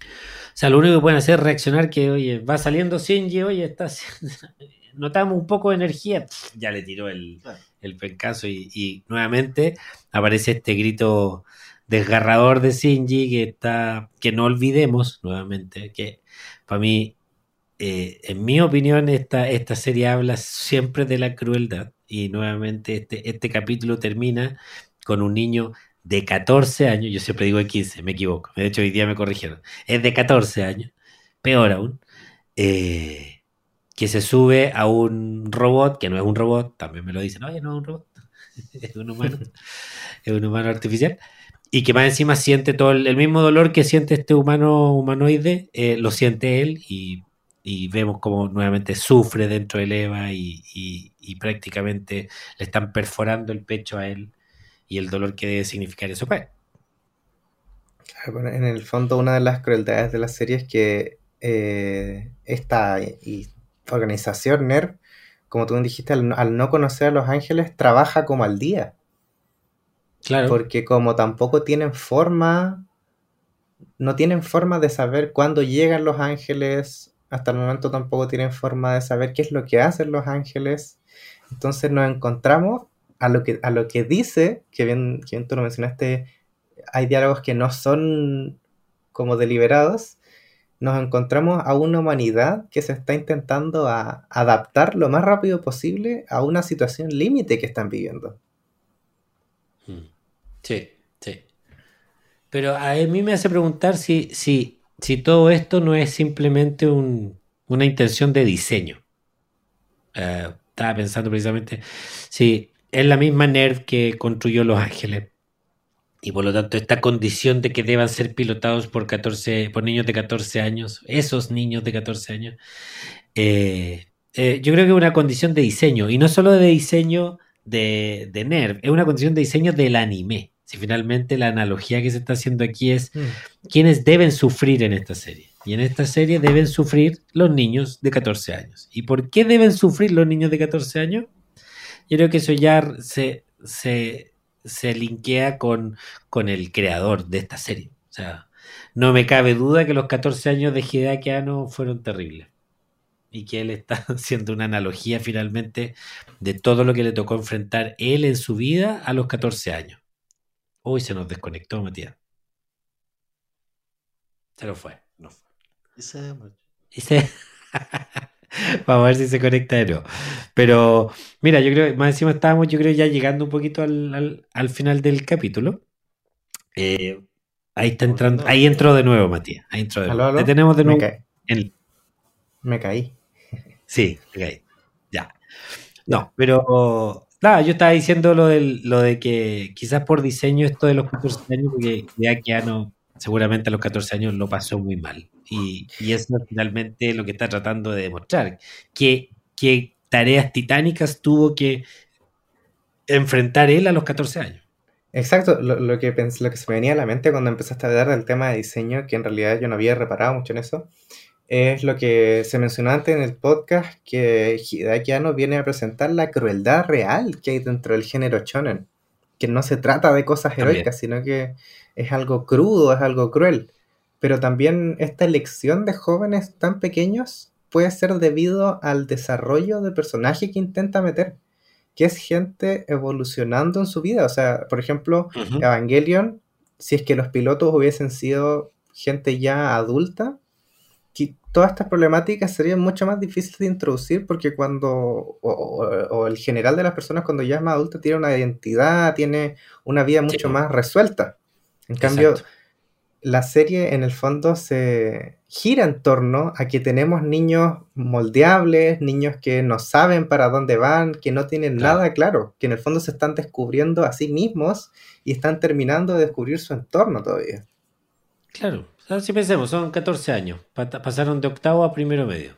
A: O sea, lo único que pueden hacer es reaccionar que, oye, va saliendo Shinji, oye, está haciendo- notamos un poco de energía, ya le tiró el, el pencazo y, y nuevamente aparece este grito desgarrador de Shinji que está, que no olvidemos nuevamente, que para mí, eh, en mi opinión, esta, esta serie habla siempre de la crueldad y nuevamente este, este capítulo termina con un niño de 14 años, yo siempre digo de 15, me equivoco, de hecho hoy día me corrigieron, es de 14 años, peor aún, eh, que se sube a un robot, que no es un robot, también me lo dicen, oye, no es un robot, es un humano, es un humano artificial, y que más encima siente todo el, mismo dolor que siente este humano humanoide, eh, lo siente él y, vemos como nuevamente sufre dentro de Eva y, y, prácticamente le están perforando el pecho a él y el dolor que debe significar eso para
C: en el fondo una de las crueldades de la serie es que eh, esta organización NERV, como tú me dijiste, al, no conocer a los ángeles, trabaja como al día. Claro. Porque como tampoco tienen forma, no tienen forma de saber cuándo llegan los ángeles, hasta el momento tampoco tienen forma de saber qué es lo que hacen los ángeles. Entonces nos encontramos a lo que, a lo que dice, que bien, que tú lo mencionaste, hay diálogos que no son como deliberados, nos encontramos a una humanidad que se está intentando a adaptar lo más rápido posible a una situación límite que están viviendo.
A: Hmm. Sí, sí. Pero a mí me hace preguntar si, si, si todo esto no es simplemente una intención de diseño. Eh, estaba pensando precisamente si es la misma NERV que construyó Los Ángeles. Y por lo tanto, esta condición de que deban ser pilotados por 14, por niños de 14 años, esos niños de 14 años, eh, eh, yo creo que es una condición de diseño, y no solo de diseño de, de NERV, es una condición de diseño del anime. Si finalmente la analogía que se está haciendo aquí es mm. quienes deben sufrir en esta serie. Y en esta serie deben sufrir los niños de 14 años. ¿Y por qué deben sufrir los niños de 14 años? Yo creo que eso ya se, se, se linkea con, con el creador de esta serie. O sea, no me cabe duda que los 14 años de Hideaki Anno fueron terribles. Y que él está haciendo una analogía finalmente de todo lo que le tocó enfrentar él en su vida a los 14 años. Uy, se nos desconectó, Matías. Se lo fue. No fue. Y se... Vamos a ver si se conecta de nuevo. Pero, mira, yo creo, más encima estábamos, yo creo, ya llegando un poquito al, final del capítulo. Eh, ahí está entrando, ahí entró de nuevo, Matías. Ahí entró de nuevo. tenemos de nuevo.
C: Me caí.
A: Sí, me caí. Ya. No, pero nada, yo estaba diciendo lo, del, lo de que quizás por diseño esto de los 14 años, porque ya que ya no, seguramente a los 14 años lo pasó muy mal. Y, eso es finalmente lo que está tratando de demostrar. Que, tareas titánicas tuvo que enfrentar él a los 14 años.
C: Exacto, lo, que lo que se me venía a la mente cuando empezaste a hablar del tema de diseño, que en realidad yo no había reparado mucho en eso, es lo que se mencionó antes en el podcast, que Hideaki viene a presentar la crueldad real que hay dentro del género shonen, que no se trata de cosas heroicas, sino que es algo crudo, es algo cruel. Pero también esta elección de jóvenes tan pequeños puede ser debido al desarrollo del personaje que intenta meter, que es gente evolucionando en su vida. O sea, por ejemplo, Evangelion, si es que los pilotos hubiesen sido gente ya adulta, todas estas problemáticas serían mucho más difíciles de introducir porque cuando, o, el general de las personas cuando ya es más adulta tiene una identidad, tiene una vida mucho más resuelta. En cambio, la serie en el fondo se gira en torno a que tenemos niños moldeables, niños que no saben para dónde van, que no tienen nada claro, que en el fondo se están descubriendo a sí mismos y están terminando de descubrir su entorno todavía.
A: Claro, si pensemos, son 14 años, pasaron de octavo a primero medio.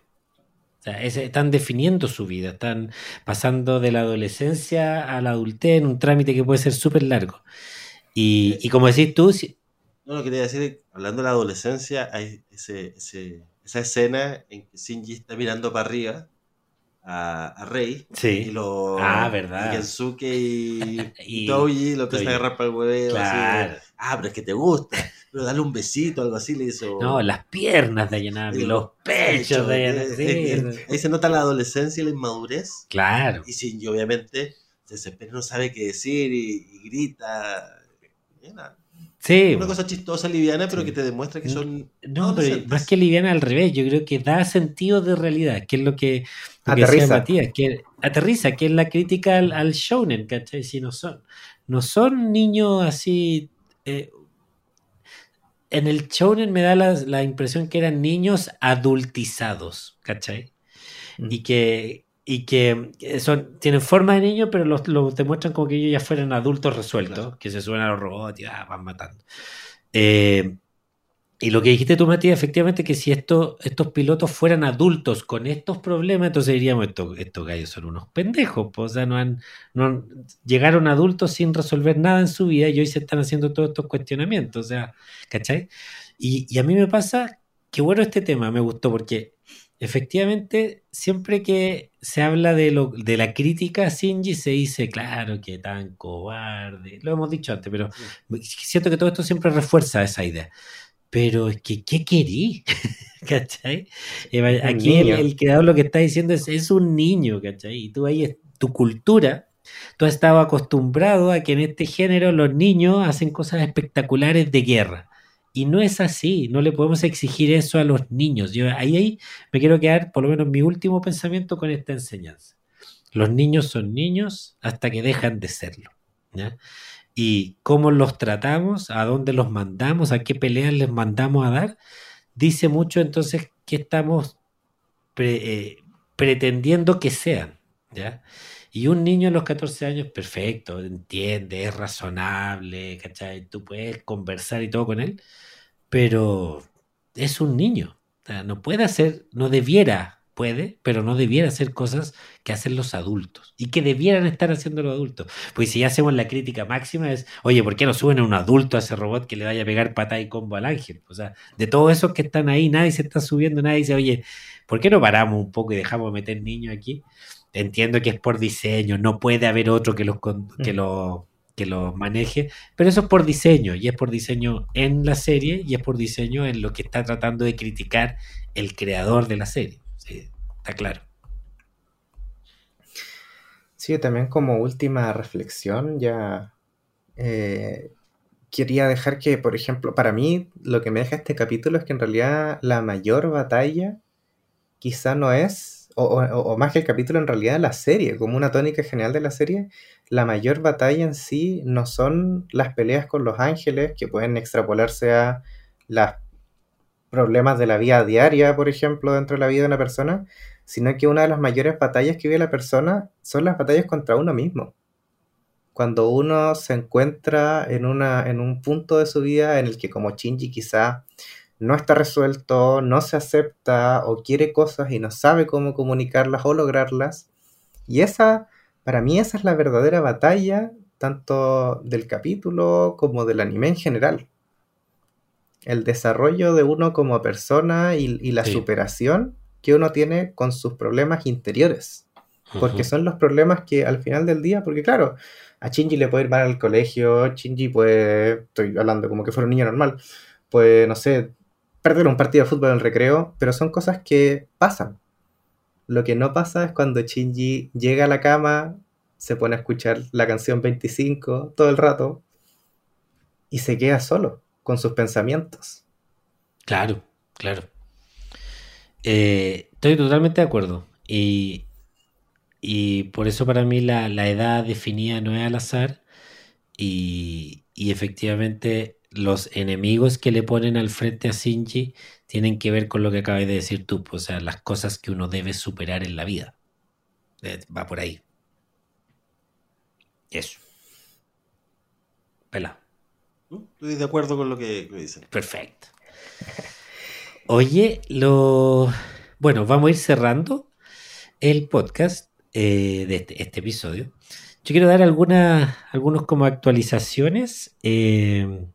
A: O sea, están definiendo su vida, están pasando de la adolescencia a la adultez en un trámite que puede ser súper largo. Y, y como decís tú,
B: no, lo quería decir, hablando de la adolescencia, hay ese, esa escena en que Shinji está mirando para arriba a, Rey.
A: Sí.
B: Y lo,
A: ah, verdad.
B: Y Kensuke y, y lo empieza a agarrar para el huevo. Claro. ah, pero es que te gusta. Pero dale un besito, algo así le hizo.
A: No, las piernas de Ayanami, los pechos de Ayanami.
B: Ahí se nota la adolescencia y la inmadurez.
A: Claro.
B: Y Shinji, obviamente, se desespera, no sabe qué decir y, grita.
A: Sí.
B: Una cosa chistosa, liviana, pero que te demuestra que son.
A: No, pero más que liviana al revés, yo creo que da sentido de realidad, que es lo que, lo que
C: Aterriza.
A: decía Matías, que aterriza, que es la crítica al, al shounen, ¿cachai? Si no son, no son niños así. eh, en el shounen me da la, la impresión que eran niños adultizados, ¿cachai?
C: Mm.
A: y que, y que son, tienen forma de niño, pero los, los demuestran como que ellos ya fueran adultos resueltos,
B: Claro.
A: que se suben a los robots y ah, van matando. Eh, y lo que dijiste tú, Matías, efectivamente, que si esto, estos pilotos fueran adultos con estos problemas, entonces diríamos, estos, estos gallos son unos pendejos, pues, o sea, no han, no han- llegaron adultos sin resolver nada en su vida y hoy se están haciendo todos estos cuestionamientos, o sea, ¿cachai? Y, y a mí me pasa que bueno este tema, me gustó porque efectivamente siempre que se habla de, lo, de la crítica a Shinji se dice, claro, que tan cobarde, lo hemos dicho antes, pero siento que todo esto siempre refuerza esa idea. Pero es que, ¿qué querí? ¿Cachai? Eh, Aquí el, el creador lo que está diciendo es, es un niño, ¿cachai? Y tú ahí, es- tu cultura, tú has estado acostumbrado a que en este género los niños hacen cosas espectaculares de guerra. Y no es así, no le podemos exigir eso a los niños. Yo ahí, me quiero quedar, por lo menos mi último pensamiento con esta enseñanza. Los niños son niños hasta que dejan de serlo. Y cómo los tratamos, a dónde los mandamos, a qué peleas les mandamos a dar, dice mucho entonces qué estamos eh, pretendiendo que sean. ¿ya? Y un niño a los 14 años, perfecto, entiende, es razonable, ¿cachai? Tú puedes conversar y todo con él, pero es un niño. No puede hacer, no debiera, puede, pero no debiera hacer cosas que hacen los adultos y que debieran estar haciendo los adultos. Pues si hacemos la crítica máxima es, oye, ¿por qué no suben a un adulto a ese robot que le vaya a pegar patada y combo al ángel? O sea, de todos esos que están ahí, nadie se está subiendo, nadie dice, oye, ¿por qué no paramos un poco y dejamos de meter niños aquí? Entiendo que es por diseño, no puede haber otro que los, con- que
C: Mm.
A: lo, que los maneje, pero eso es por diseño, y es por diseño en la serie, y es por diseño en lo que está tratando de criticar el creador de la serie. Sí, está claro.
C: Sí, también como última reflexión, ya eh, quería dejar que, por ejemplo, para mí lo que me deja este capítulo es que en realidad la mayor batalla quizá no es, o, o- más que el capítulo, en realidad la serie, como una tónica general de la serie, la mayor batalla en sí no son las peleas con los ángeles, que pueden extrapolarse a los problemas de la vida diaria, por ejemplo, dentro de la vida de una persona, sino que una de las mayores batallas que vive la persona son las batallas contra uno mismo. Cuando uno se encuentra en, una, en un punto de su vida en el que como Shinji quizá no está resuelto, no se acepta o quiere cosas y no sabe cómo comunicarlas o lograrlas. Y esa, para mí esa es la verdadera batalla, tanto del capítulo como del anime en general. El desarrollo de uno como persona y, y la
A: Sí.
C: superación que uno tiene con sus problemas interiores. Porque son los problemas que al final del día, porque claro, a Shinji le puede ir mal al colegio, Shinji puede, estoy hablando como que fuera un niño normal, pues no sé, perder un partido de fútbol en recreo, pero son cosas que pasan. Lo que no pasa es cuando Shinji llega a la cama, se pone a escuchar la canción 25 todo el rato y se queda solo con sus pensamientos.
A: Claro, claro. Eh, estoy totalmente de acuerdo. Y, y por eso para mí la, la edad definida no es al azar. Y, y efectivamente los enemigos que le ponen al frente a Shinji tienen que ver con lo que acabas de decir tú. pues, O sea, las cosas que uno debe superar en la vida. Eh, Va por ahí. Eso. Pela.
B: Estoy de acuerdo con lo que, que dicen.
A: Perfecto. Oye, lo bueno, vamos a ir cerrando el podcast eh, de este, este episodio. Yo quiero dar algunas, algunos como actualizaciones. Eh,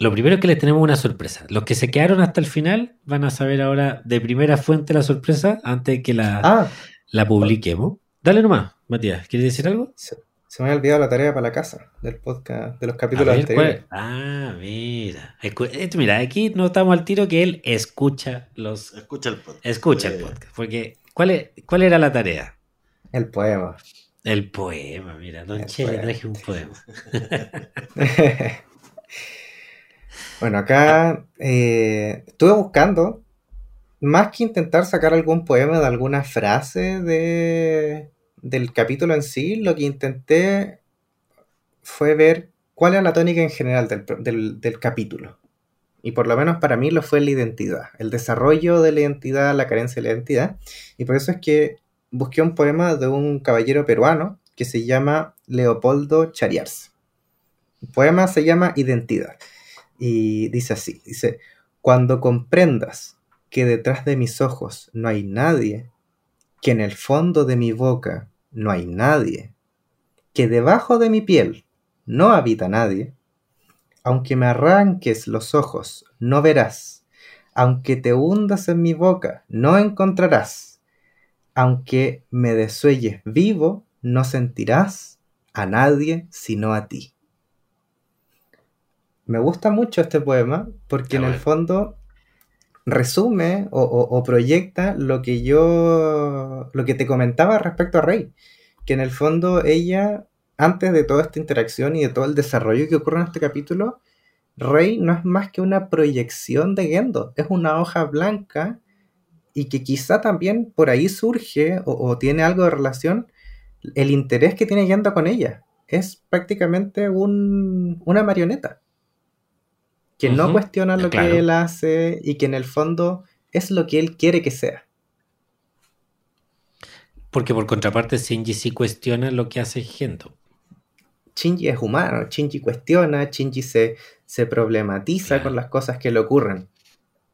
A: lo primero es que les tenemos una sorpresa. Los que se quedaron hasta el final van a saber ahora de primera fuente la sorpresa antes de que la,
C: Ah,
A: la publiquemos. Dale nomás, Matías, ¿quieres decir algo?
C: se, se me había olvidado la tarea para la casa del podcast, de los
A: A
C: capítulos
A: ver,
C: anteriores.
A: ¿cuál? Ah, mira. Escu- Mira, aquí notamos al tiro que él escucha los
B: Escucha el podcast.
A: Escucha el podcast, porque ¿cuál, es- ¿cuál era la tarea?
C: El poema.
A: El poema, mira, Don
C: El
A: Che traje un poema.
C: Bueno, acá eh, estuve buscando, más que intentar sacar algún poema de alguna frase de, del capítulo en sí, lo que intenté fue ver cuál era la tónica en general del, del capítulo. Y por lo menos para mí lo fue la identidad, el desarrollo de la identidad, la carencia de la identidad. Y por eso es que busqué un poema de un caballero peruano que se llama Leopoldo Chariars. El poema se llama Identidad y dice así, dice, cuando comprendas que detrás de mis ojos no hay nadie, que en el fondo de mi boca no hay nadie, que debajo de mi piel no habita nadie, aunque me arranques los ojos, no verás, aunque te hundas en mi boca, no encontrarás, aunque me desuelles vivo, no sentirás a nadie sino a ti. Me gusta mucho este poema porque en el fondo resume o, proyecta lo que yo, lo que te comentaba respecto a Rey, que en el fondo ella, antes de toda esta interacción y de todo el desarrollo que ocurre en este capítulo, Rey no es más que una proyección de Gendo, es una hoja blanca y que quizá también por ahí surge o, tiene algo de relación el interés que tiene Gendo con ella. Es prácticamente una marioneta que no cuestiona lo que él hace y que en el fondo es lo que él quiere que sea.
A: Porque por contraparte Shinji sí cuestiona lo que hace Gendo.
C: Shinji es humano, Shinji cuestiona, Shinji se, se problematiza con las cosas que le ocurren.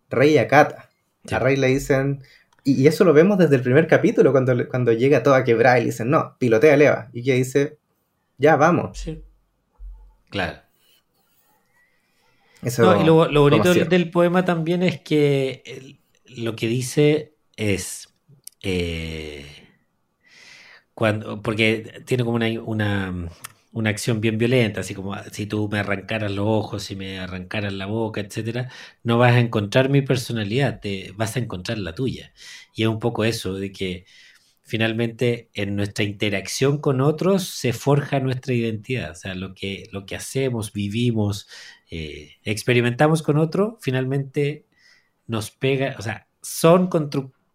C: Rey acata. A Rey le dicen, y, eso lo vemos desde el primer capítulo, cuando, cuando llega todo a quebrar y le dicen, no, pilotea Leva. Y que dice, ya vamos. Sí.
A: Claro y lo, bonito del, poema también es que lo que dice es. Eh, cuando, porque tiene como una, una, acción bien violenta, así como si tú me arrancaras los ojos, si me arrancaras la boca, etcétera, no vas a encontrar mi personalidad, te vas a encontrar la tuya. Y es un poco eso, de que finalmente en nuestra interacción con otros se forja nuestra identidad, o sea, lo que, lo que hacemos, vivimos, eh, experimentamos con otro, finalmente nos pega, o sea, son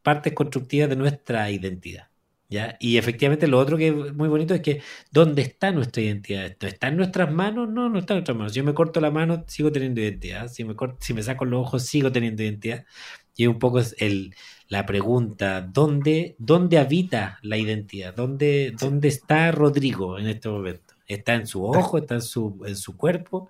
A: partes constructivas de nuestra identidad. ¿ya? Y efectivamente lo otro que es muy bonito es que ¿dónde está nuestra identidad? ¿Está en nuestras manos? No, no está en nuestras manos. Si yo me corto la mano, sigo teniendo identidad. Si me, si me saco los ojos, sigo teniendo identidad. Y un poco es el, la pregunta, ¿dónde, ¿dónde habita la identidad? ¿Dónde, ¿Dónde está Rodrigo en este momento? ¿Está en su ojo? ¿Está en su, en su cuerpo?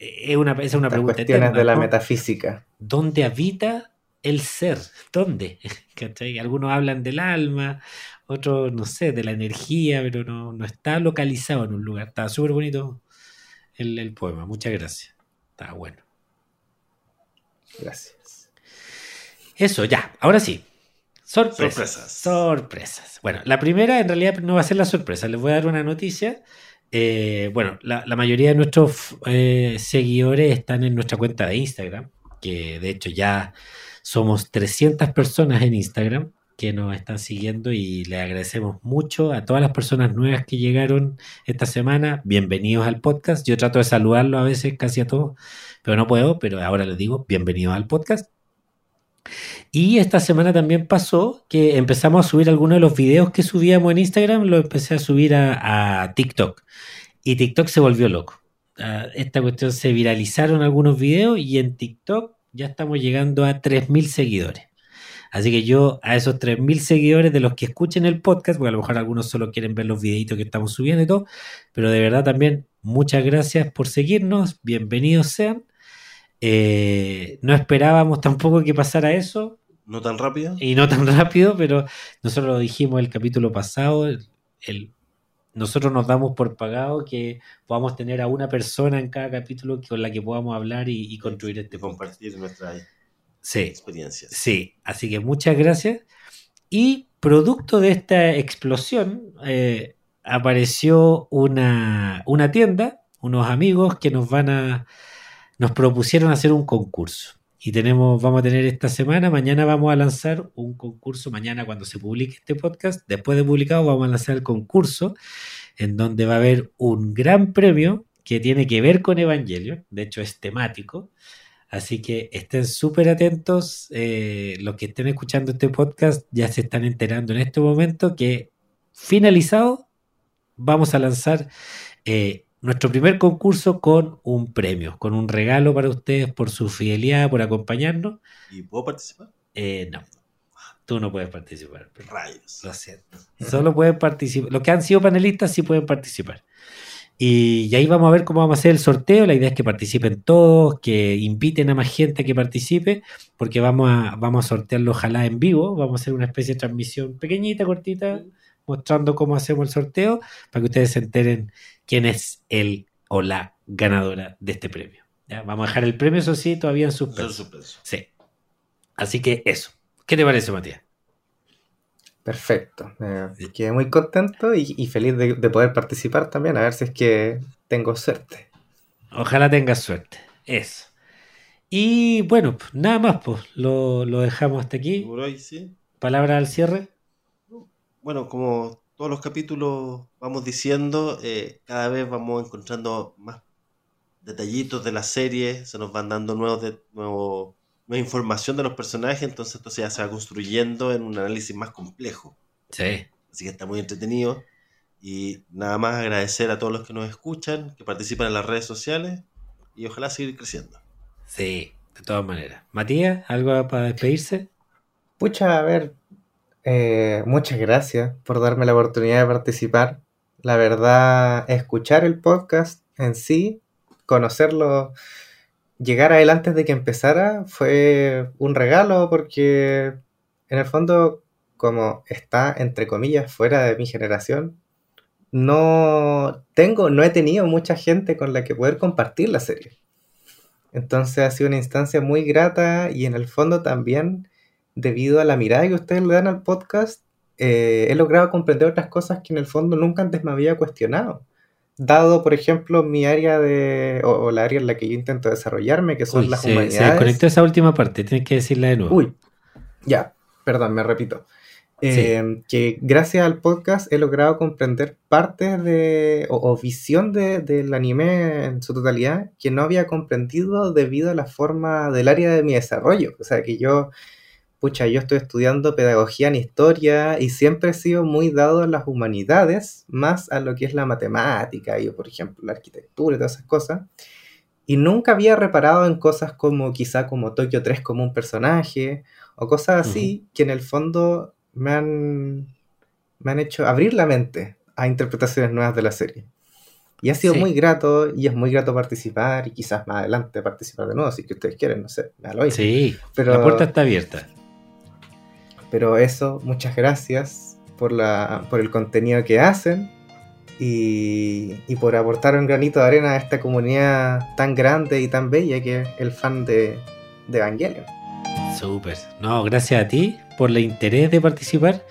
A: Es una, es una pregunta
C: cuestiones de la metafísica.
A: ¿Dónde habita el ser? ¿Dónde? Algunos hablan del alma, otros, no sé, de la energía, pero no, no está localizado en un lugar. Está súper bonito el, el poema. Muchas gracias. Está bueno.
C: Gracias.
A: Eso, ya. Ahora sí. Sorpresas. Sorpresas. Sorpresas. Bueno, la primera en realidad no va a ser la sorpresa. Les voy a dar una noticia eh, bueno, la, mayoría de nuestros eh, seguidores están en nuestra cuenta de Instagram, que de hecho ya somos 300 personas en Instagram que nos están siguiendo y le agradecemos mucho a todas las personas nuevas que llegaron esta semana. Bienvenidos al podcast. Yo trato de saludarlo a veces, casi a todos, pero no puedo, pero ahora les digo, bienvenidos al podcast. Y esta semana también pasó que empezamos a subir algunos de los videos que subíamos en Instagram, los empecé a subir a, TikTok. Y TikTok se volvió loco. Ah, esta cuestión se viralizaron algunos videos y en TikTok ya estamos llegando a 3.000 seguidores. Así que yo a esos 3.000 seguidores de los que escuchen el podcast, porque a lo mejor algunos solo quieren ver los videitos que estamos subiendo y todo, pero de verdad también muchas gracias por seguirnos, bienvenidos sean. Eh, no esperábamos tampoco que pasara eso.
B: No tan rápido.
A: Y no tan rápido, pero nosotros lo dijimos el capítulo pasado. El, nosotros nos damos por pagado que podamos tener a una persona en cada capítulo con la que podamos hablar y, construir este
B: Compartir nuestra
A: sí,
B: experiencia.
A: Sí, así que muchas gracias. Y producto de esta explosión, eh, apareció una, una tienda, unos amigos que nos van a nos propusieron hacer un concurso. Y tenemos, vamos a tener esta semana, mañana vamos a lanzar un concurso, mañana cuando se publique este podcast, después de publicado vamos a lanzar el concurso, en donde va a haber un gran premio que tiene que ver con Evangelion, de hecho es temático. Así que estén súper atentos. eh, los que estén escuchando este podcast ya se están enterando en este momento que finalizado vamos a lanzar eh, nuestro primer concurso con un premio, con un regalo para ustedes por su fidelidad, por acompañarnos.
B: ¿Y puedo participar?
A: Eh, no, tú no puedes participar.
B: Rayos.
A: Lo siento. Solo pueden participar. Los que han sido panelistas sí pueden participar. Y, y ahí vamos a ver cómo vamos a hacer el sorteo. La idea es que participen todos, que inviten a más gente a que participe, porque vamos a, vamos a sortearlo ojalá en vivo. Vamos a hacer una especie de transmisión pequeñita, cortita, mostrando cómo hacemos el sorteo, para que ustedes se enteren quién es el o la ganadora de este premio. ¿ya? Vamos a dejar el premio, eso sí, todavía en suspenso.
B: suspenso.
A: Sí. Así que eso. ¿Qué te parece, Matías?
C: Perfecto. Eh, quedé muy contento y, y feliz de, de poder participar también, a ver si es que tengo suerte.
A: Ojalá tengas suerte. Eso. Y bueno, pues, nada más, pues lo, lo dejamos hasta aquí.
B: Por hoy sí.
A: Palabra al cierre.
B: Bueno, como todos los capítulos vamos diciendo, eh, cada vez vamos encontrando más detallitos de la serie, se nos van dando nuevos de, nuevo- nueva información de los personajes, entonces esto ya se va construyendo en un análisis más complejo.
A: Sí.
B: Así que está muy entretenido. Y nada más agradecer a todos los que nos escuchan, que participan en las redes sociales y ojalá seguir creciendo.
A: Sí, de todas maneras. Matías, ¿algo para despedirse?
C: Pucha, a ver, eh, muchas gracias por darme la oportunidad de participar. La verdad, escuchar el podcast en sí, conocerlo, llegar a él antes de que empezara, fue un regalo porque en el fondo, como está entre comillas fuera de mi generación, no tengo, no he tenido mucha gente con la que poder compartir la serie. Entonces ha sido una instancia muy grata y en el fondo también debido a la mirada que ustedes le dan al podcast, eh, he logrado comprender otras cosas que en el fondo nunca antes me había cuestionado. Dado, por ejemplo, mi área de, o, o la área en la que yo intento desarrollarme, que son
A: Uy,
C: las
A: se, se
C: humanidades.
A: desconectó esa última parte, tienes que decirla de nuevo.
C: Uy, ya, perdón, me repito. Eh, Que gracias al podcast he logrado comprender partes de, o, o visión de- del anime en su totalidad que no había comprendido debido a la forma del área de mi desarrollo. O sea, que yo, pucha, yo estoy estudiando pedagogía en historia y siempre he sido muy dado a las humanidades, más a lo que es la matemática y, por ejemplo, la arquitectura y todas esas cosas. Y nunca había reparado en cosas como quizá como Tokio 3 como un personaje o cosas así que en el fondo me han, me han hecho abrir la mente a interpretaciones nuevas de la serie. Y ha sido
A: Sí.
C: muy grato y es muy grato participar y quizás más adelante participar de nuevo si que ustedes quieren, no sé, me lo mismo.
A: Sí,
C: Pero-
A: la puerta está abierta.
C: Pero eso, muchas gracias por, la, por el contenido que hacen y, y por aportar un granito de arena a esta comunidad tan grande y tan bella que es el fan de, de Evangelion.
A: Súper. No, gracias a ti por el interés de participar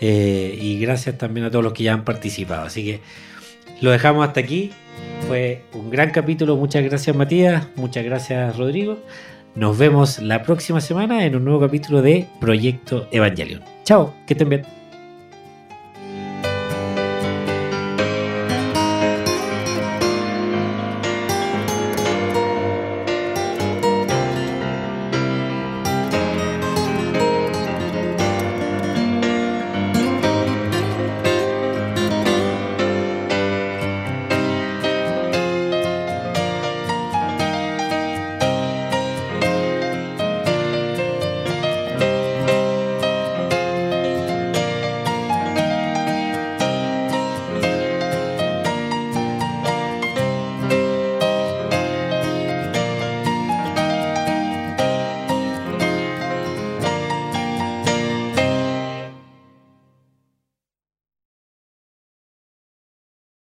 A: eh, y gracias también a todos los que ya han participado. Así que lo dejamos hasta aquí. Fue un gran capítulo. Muchas gracias Matías, muchas gracias Rodrigo. Nos vemos la próxima semana en un nuevo capítulo de Proyecto Evangelion. Chao, que estén bien.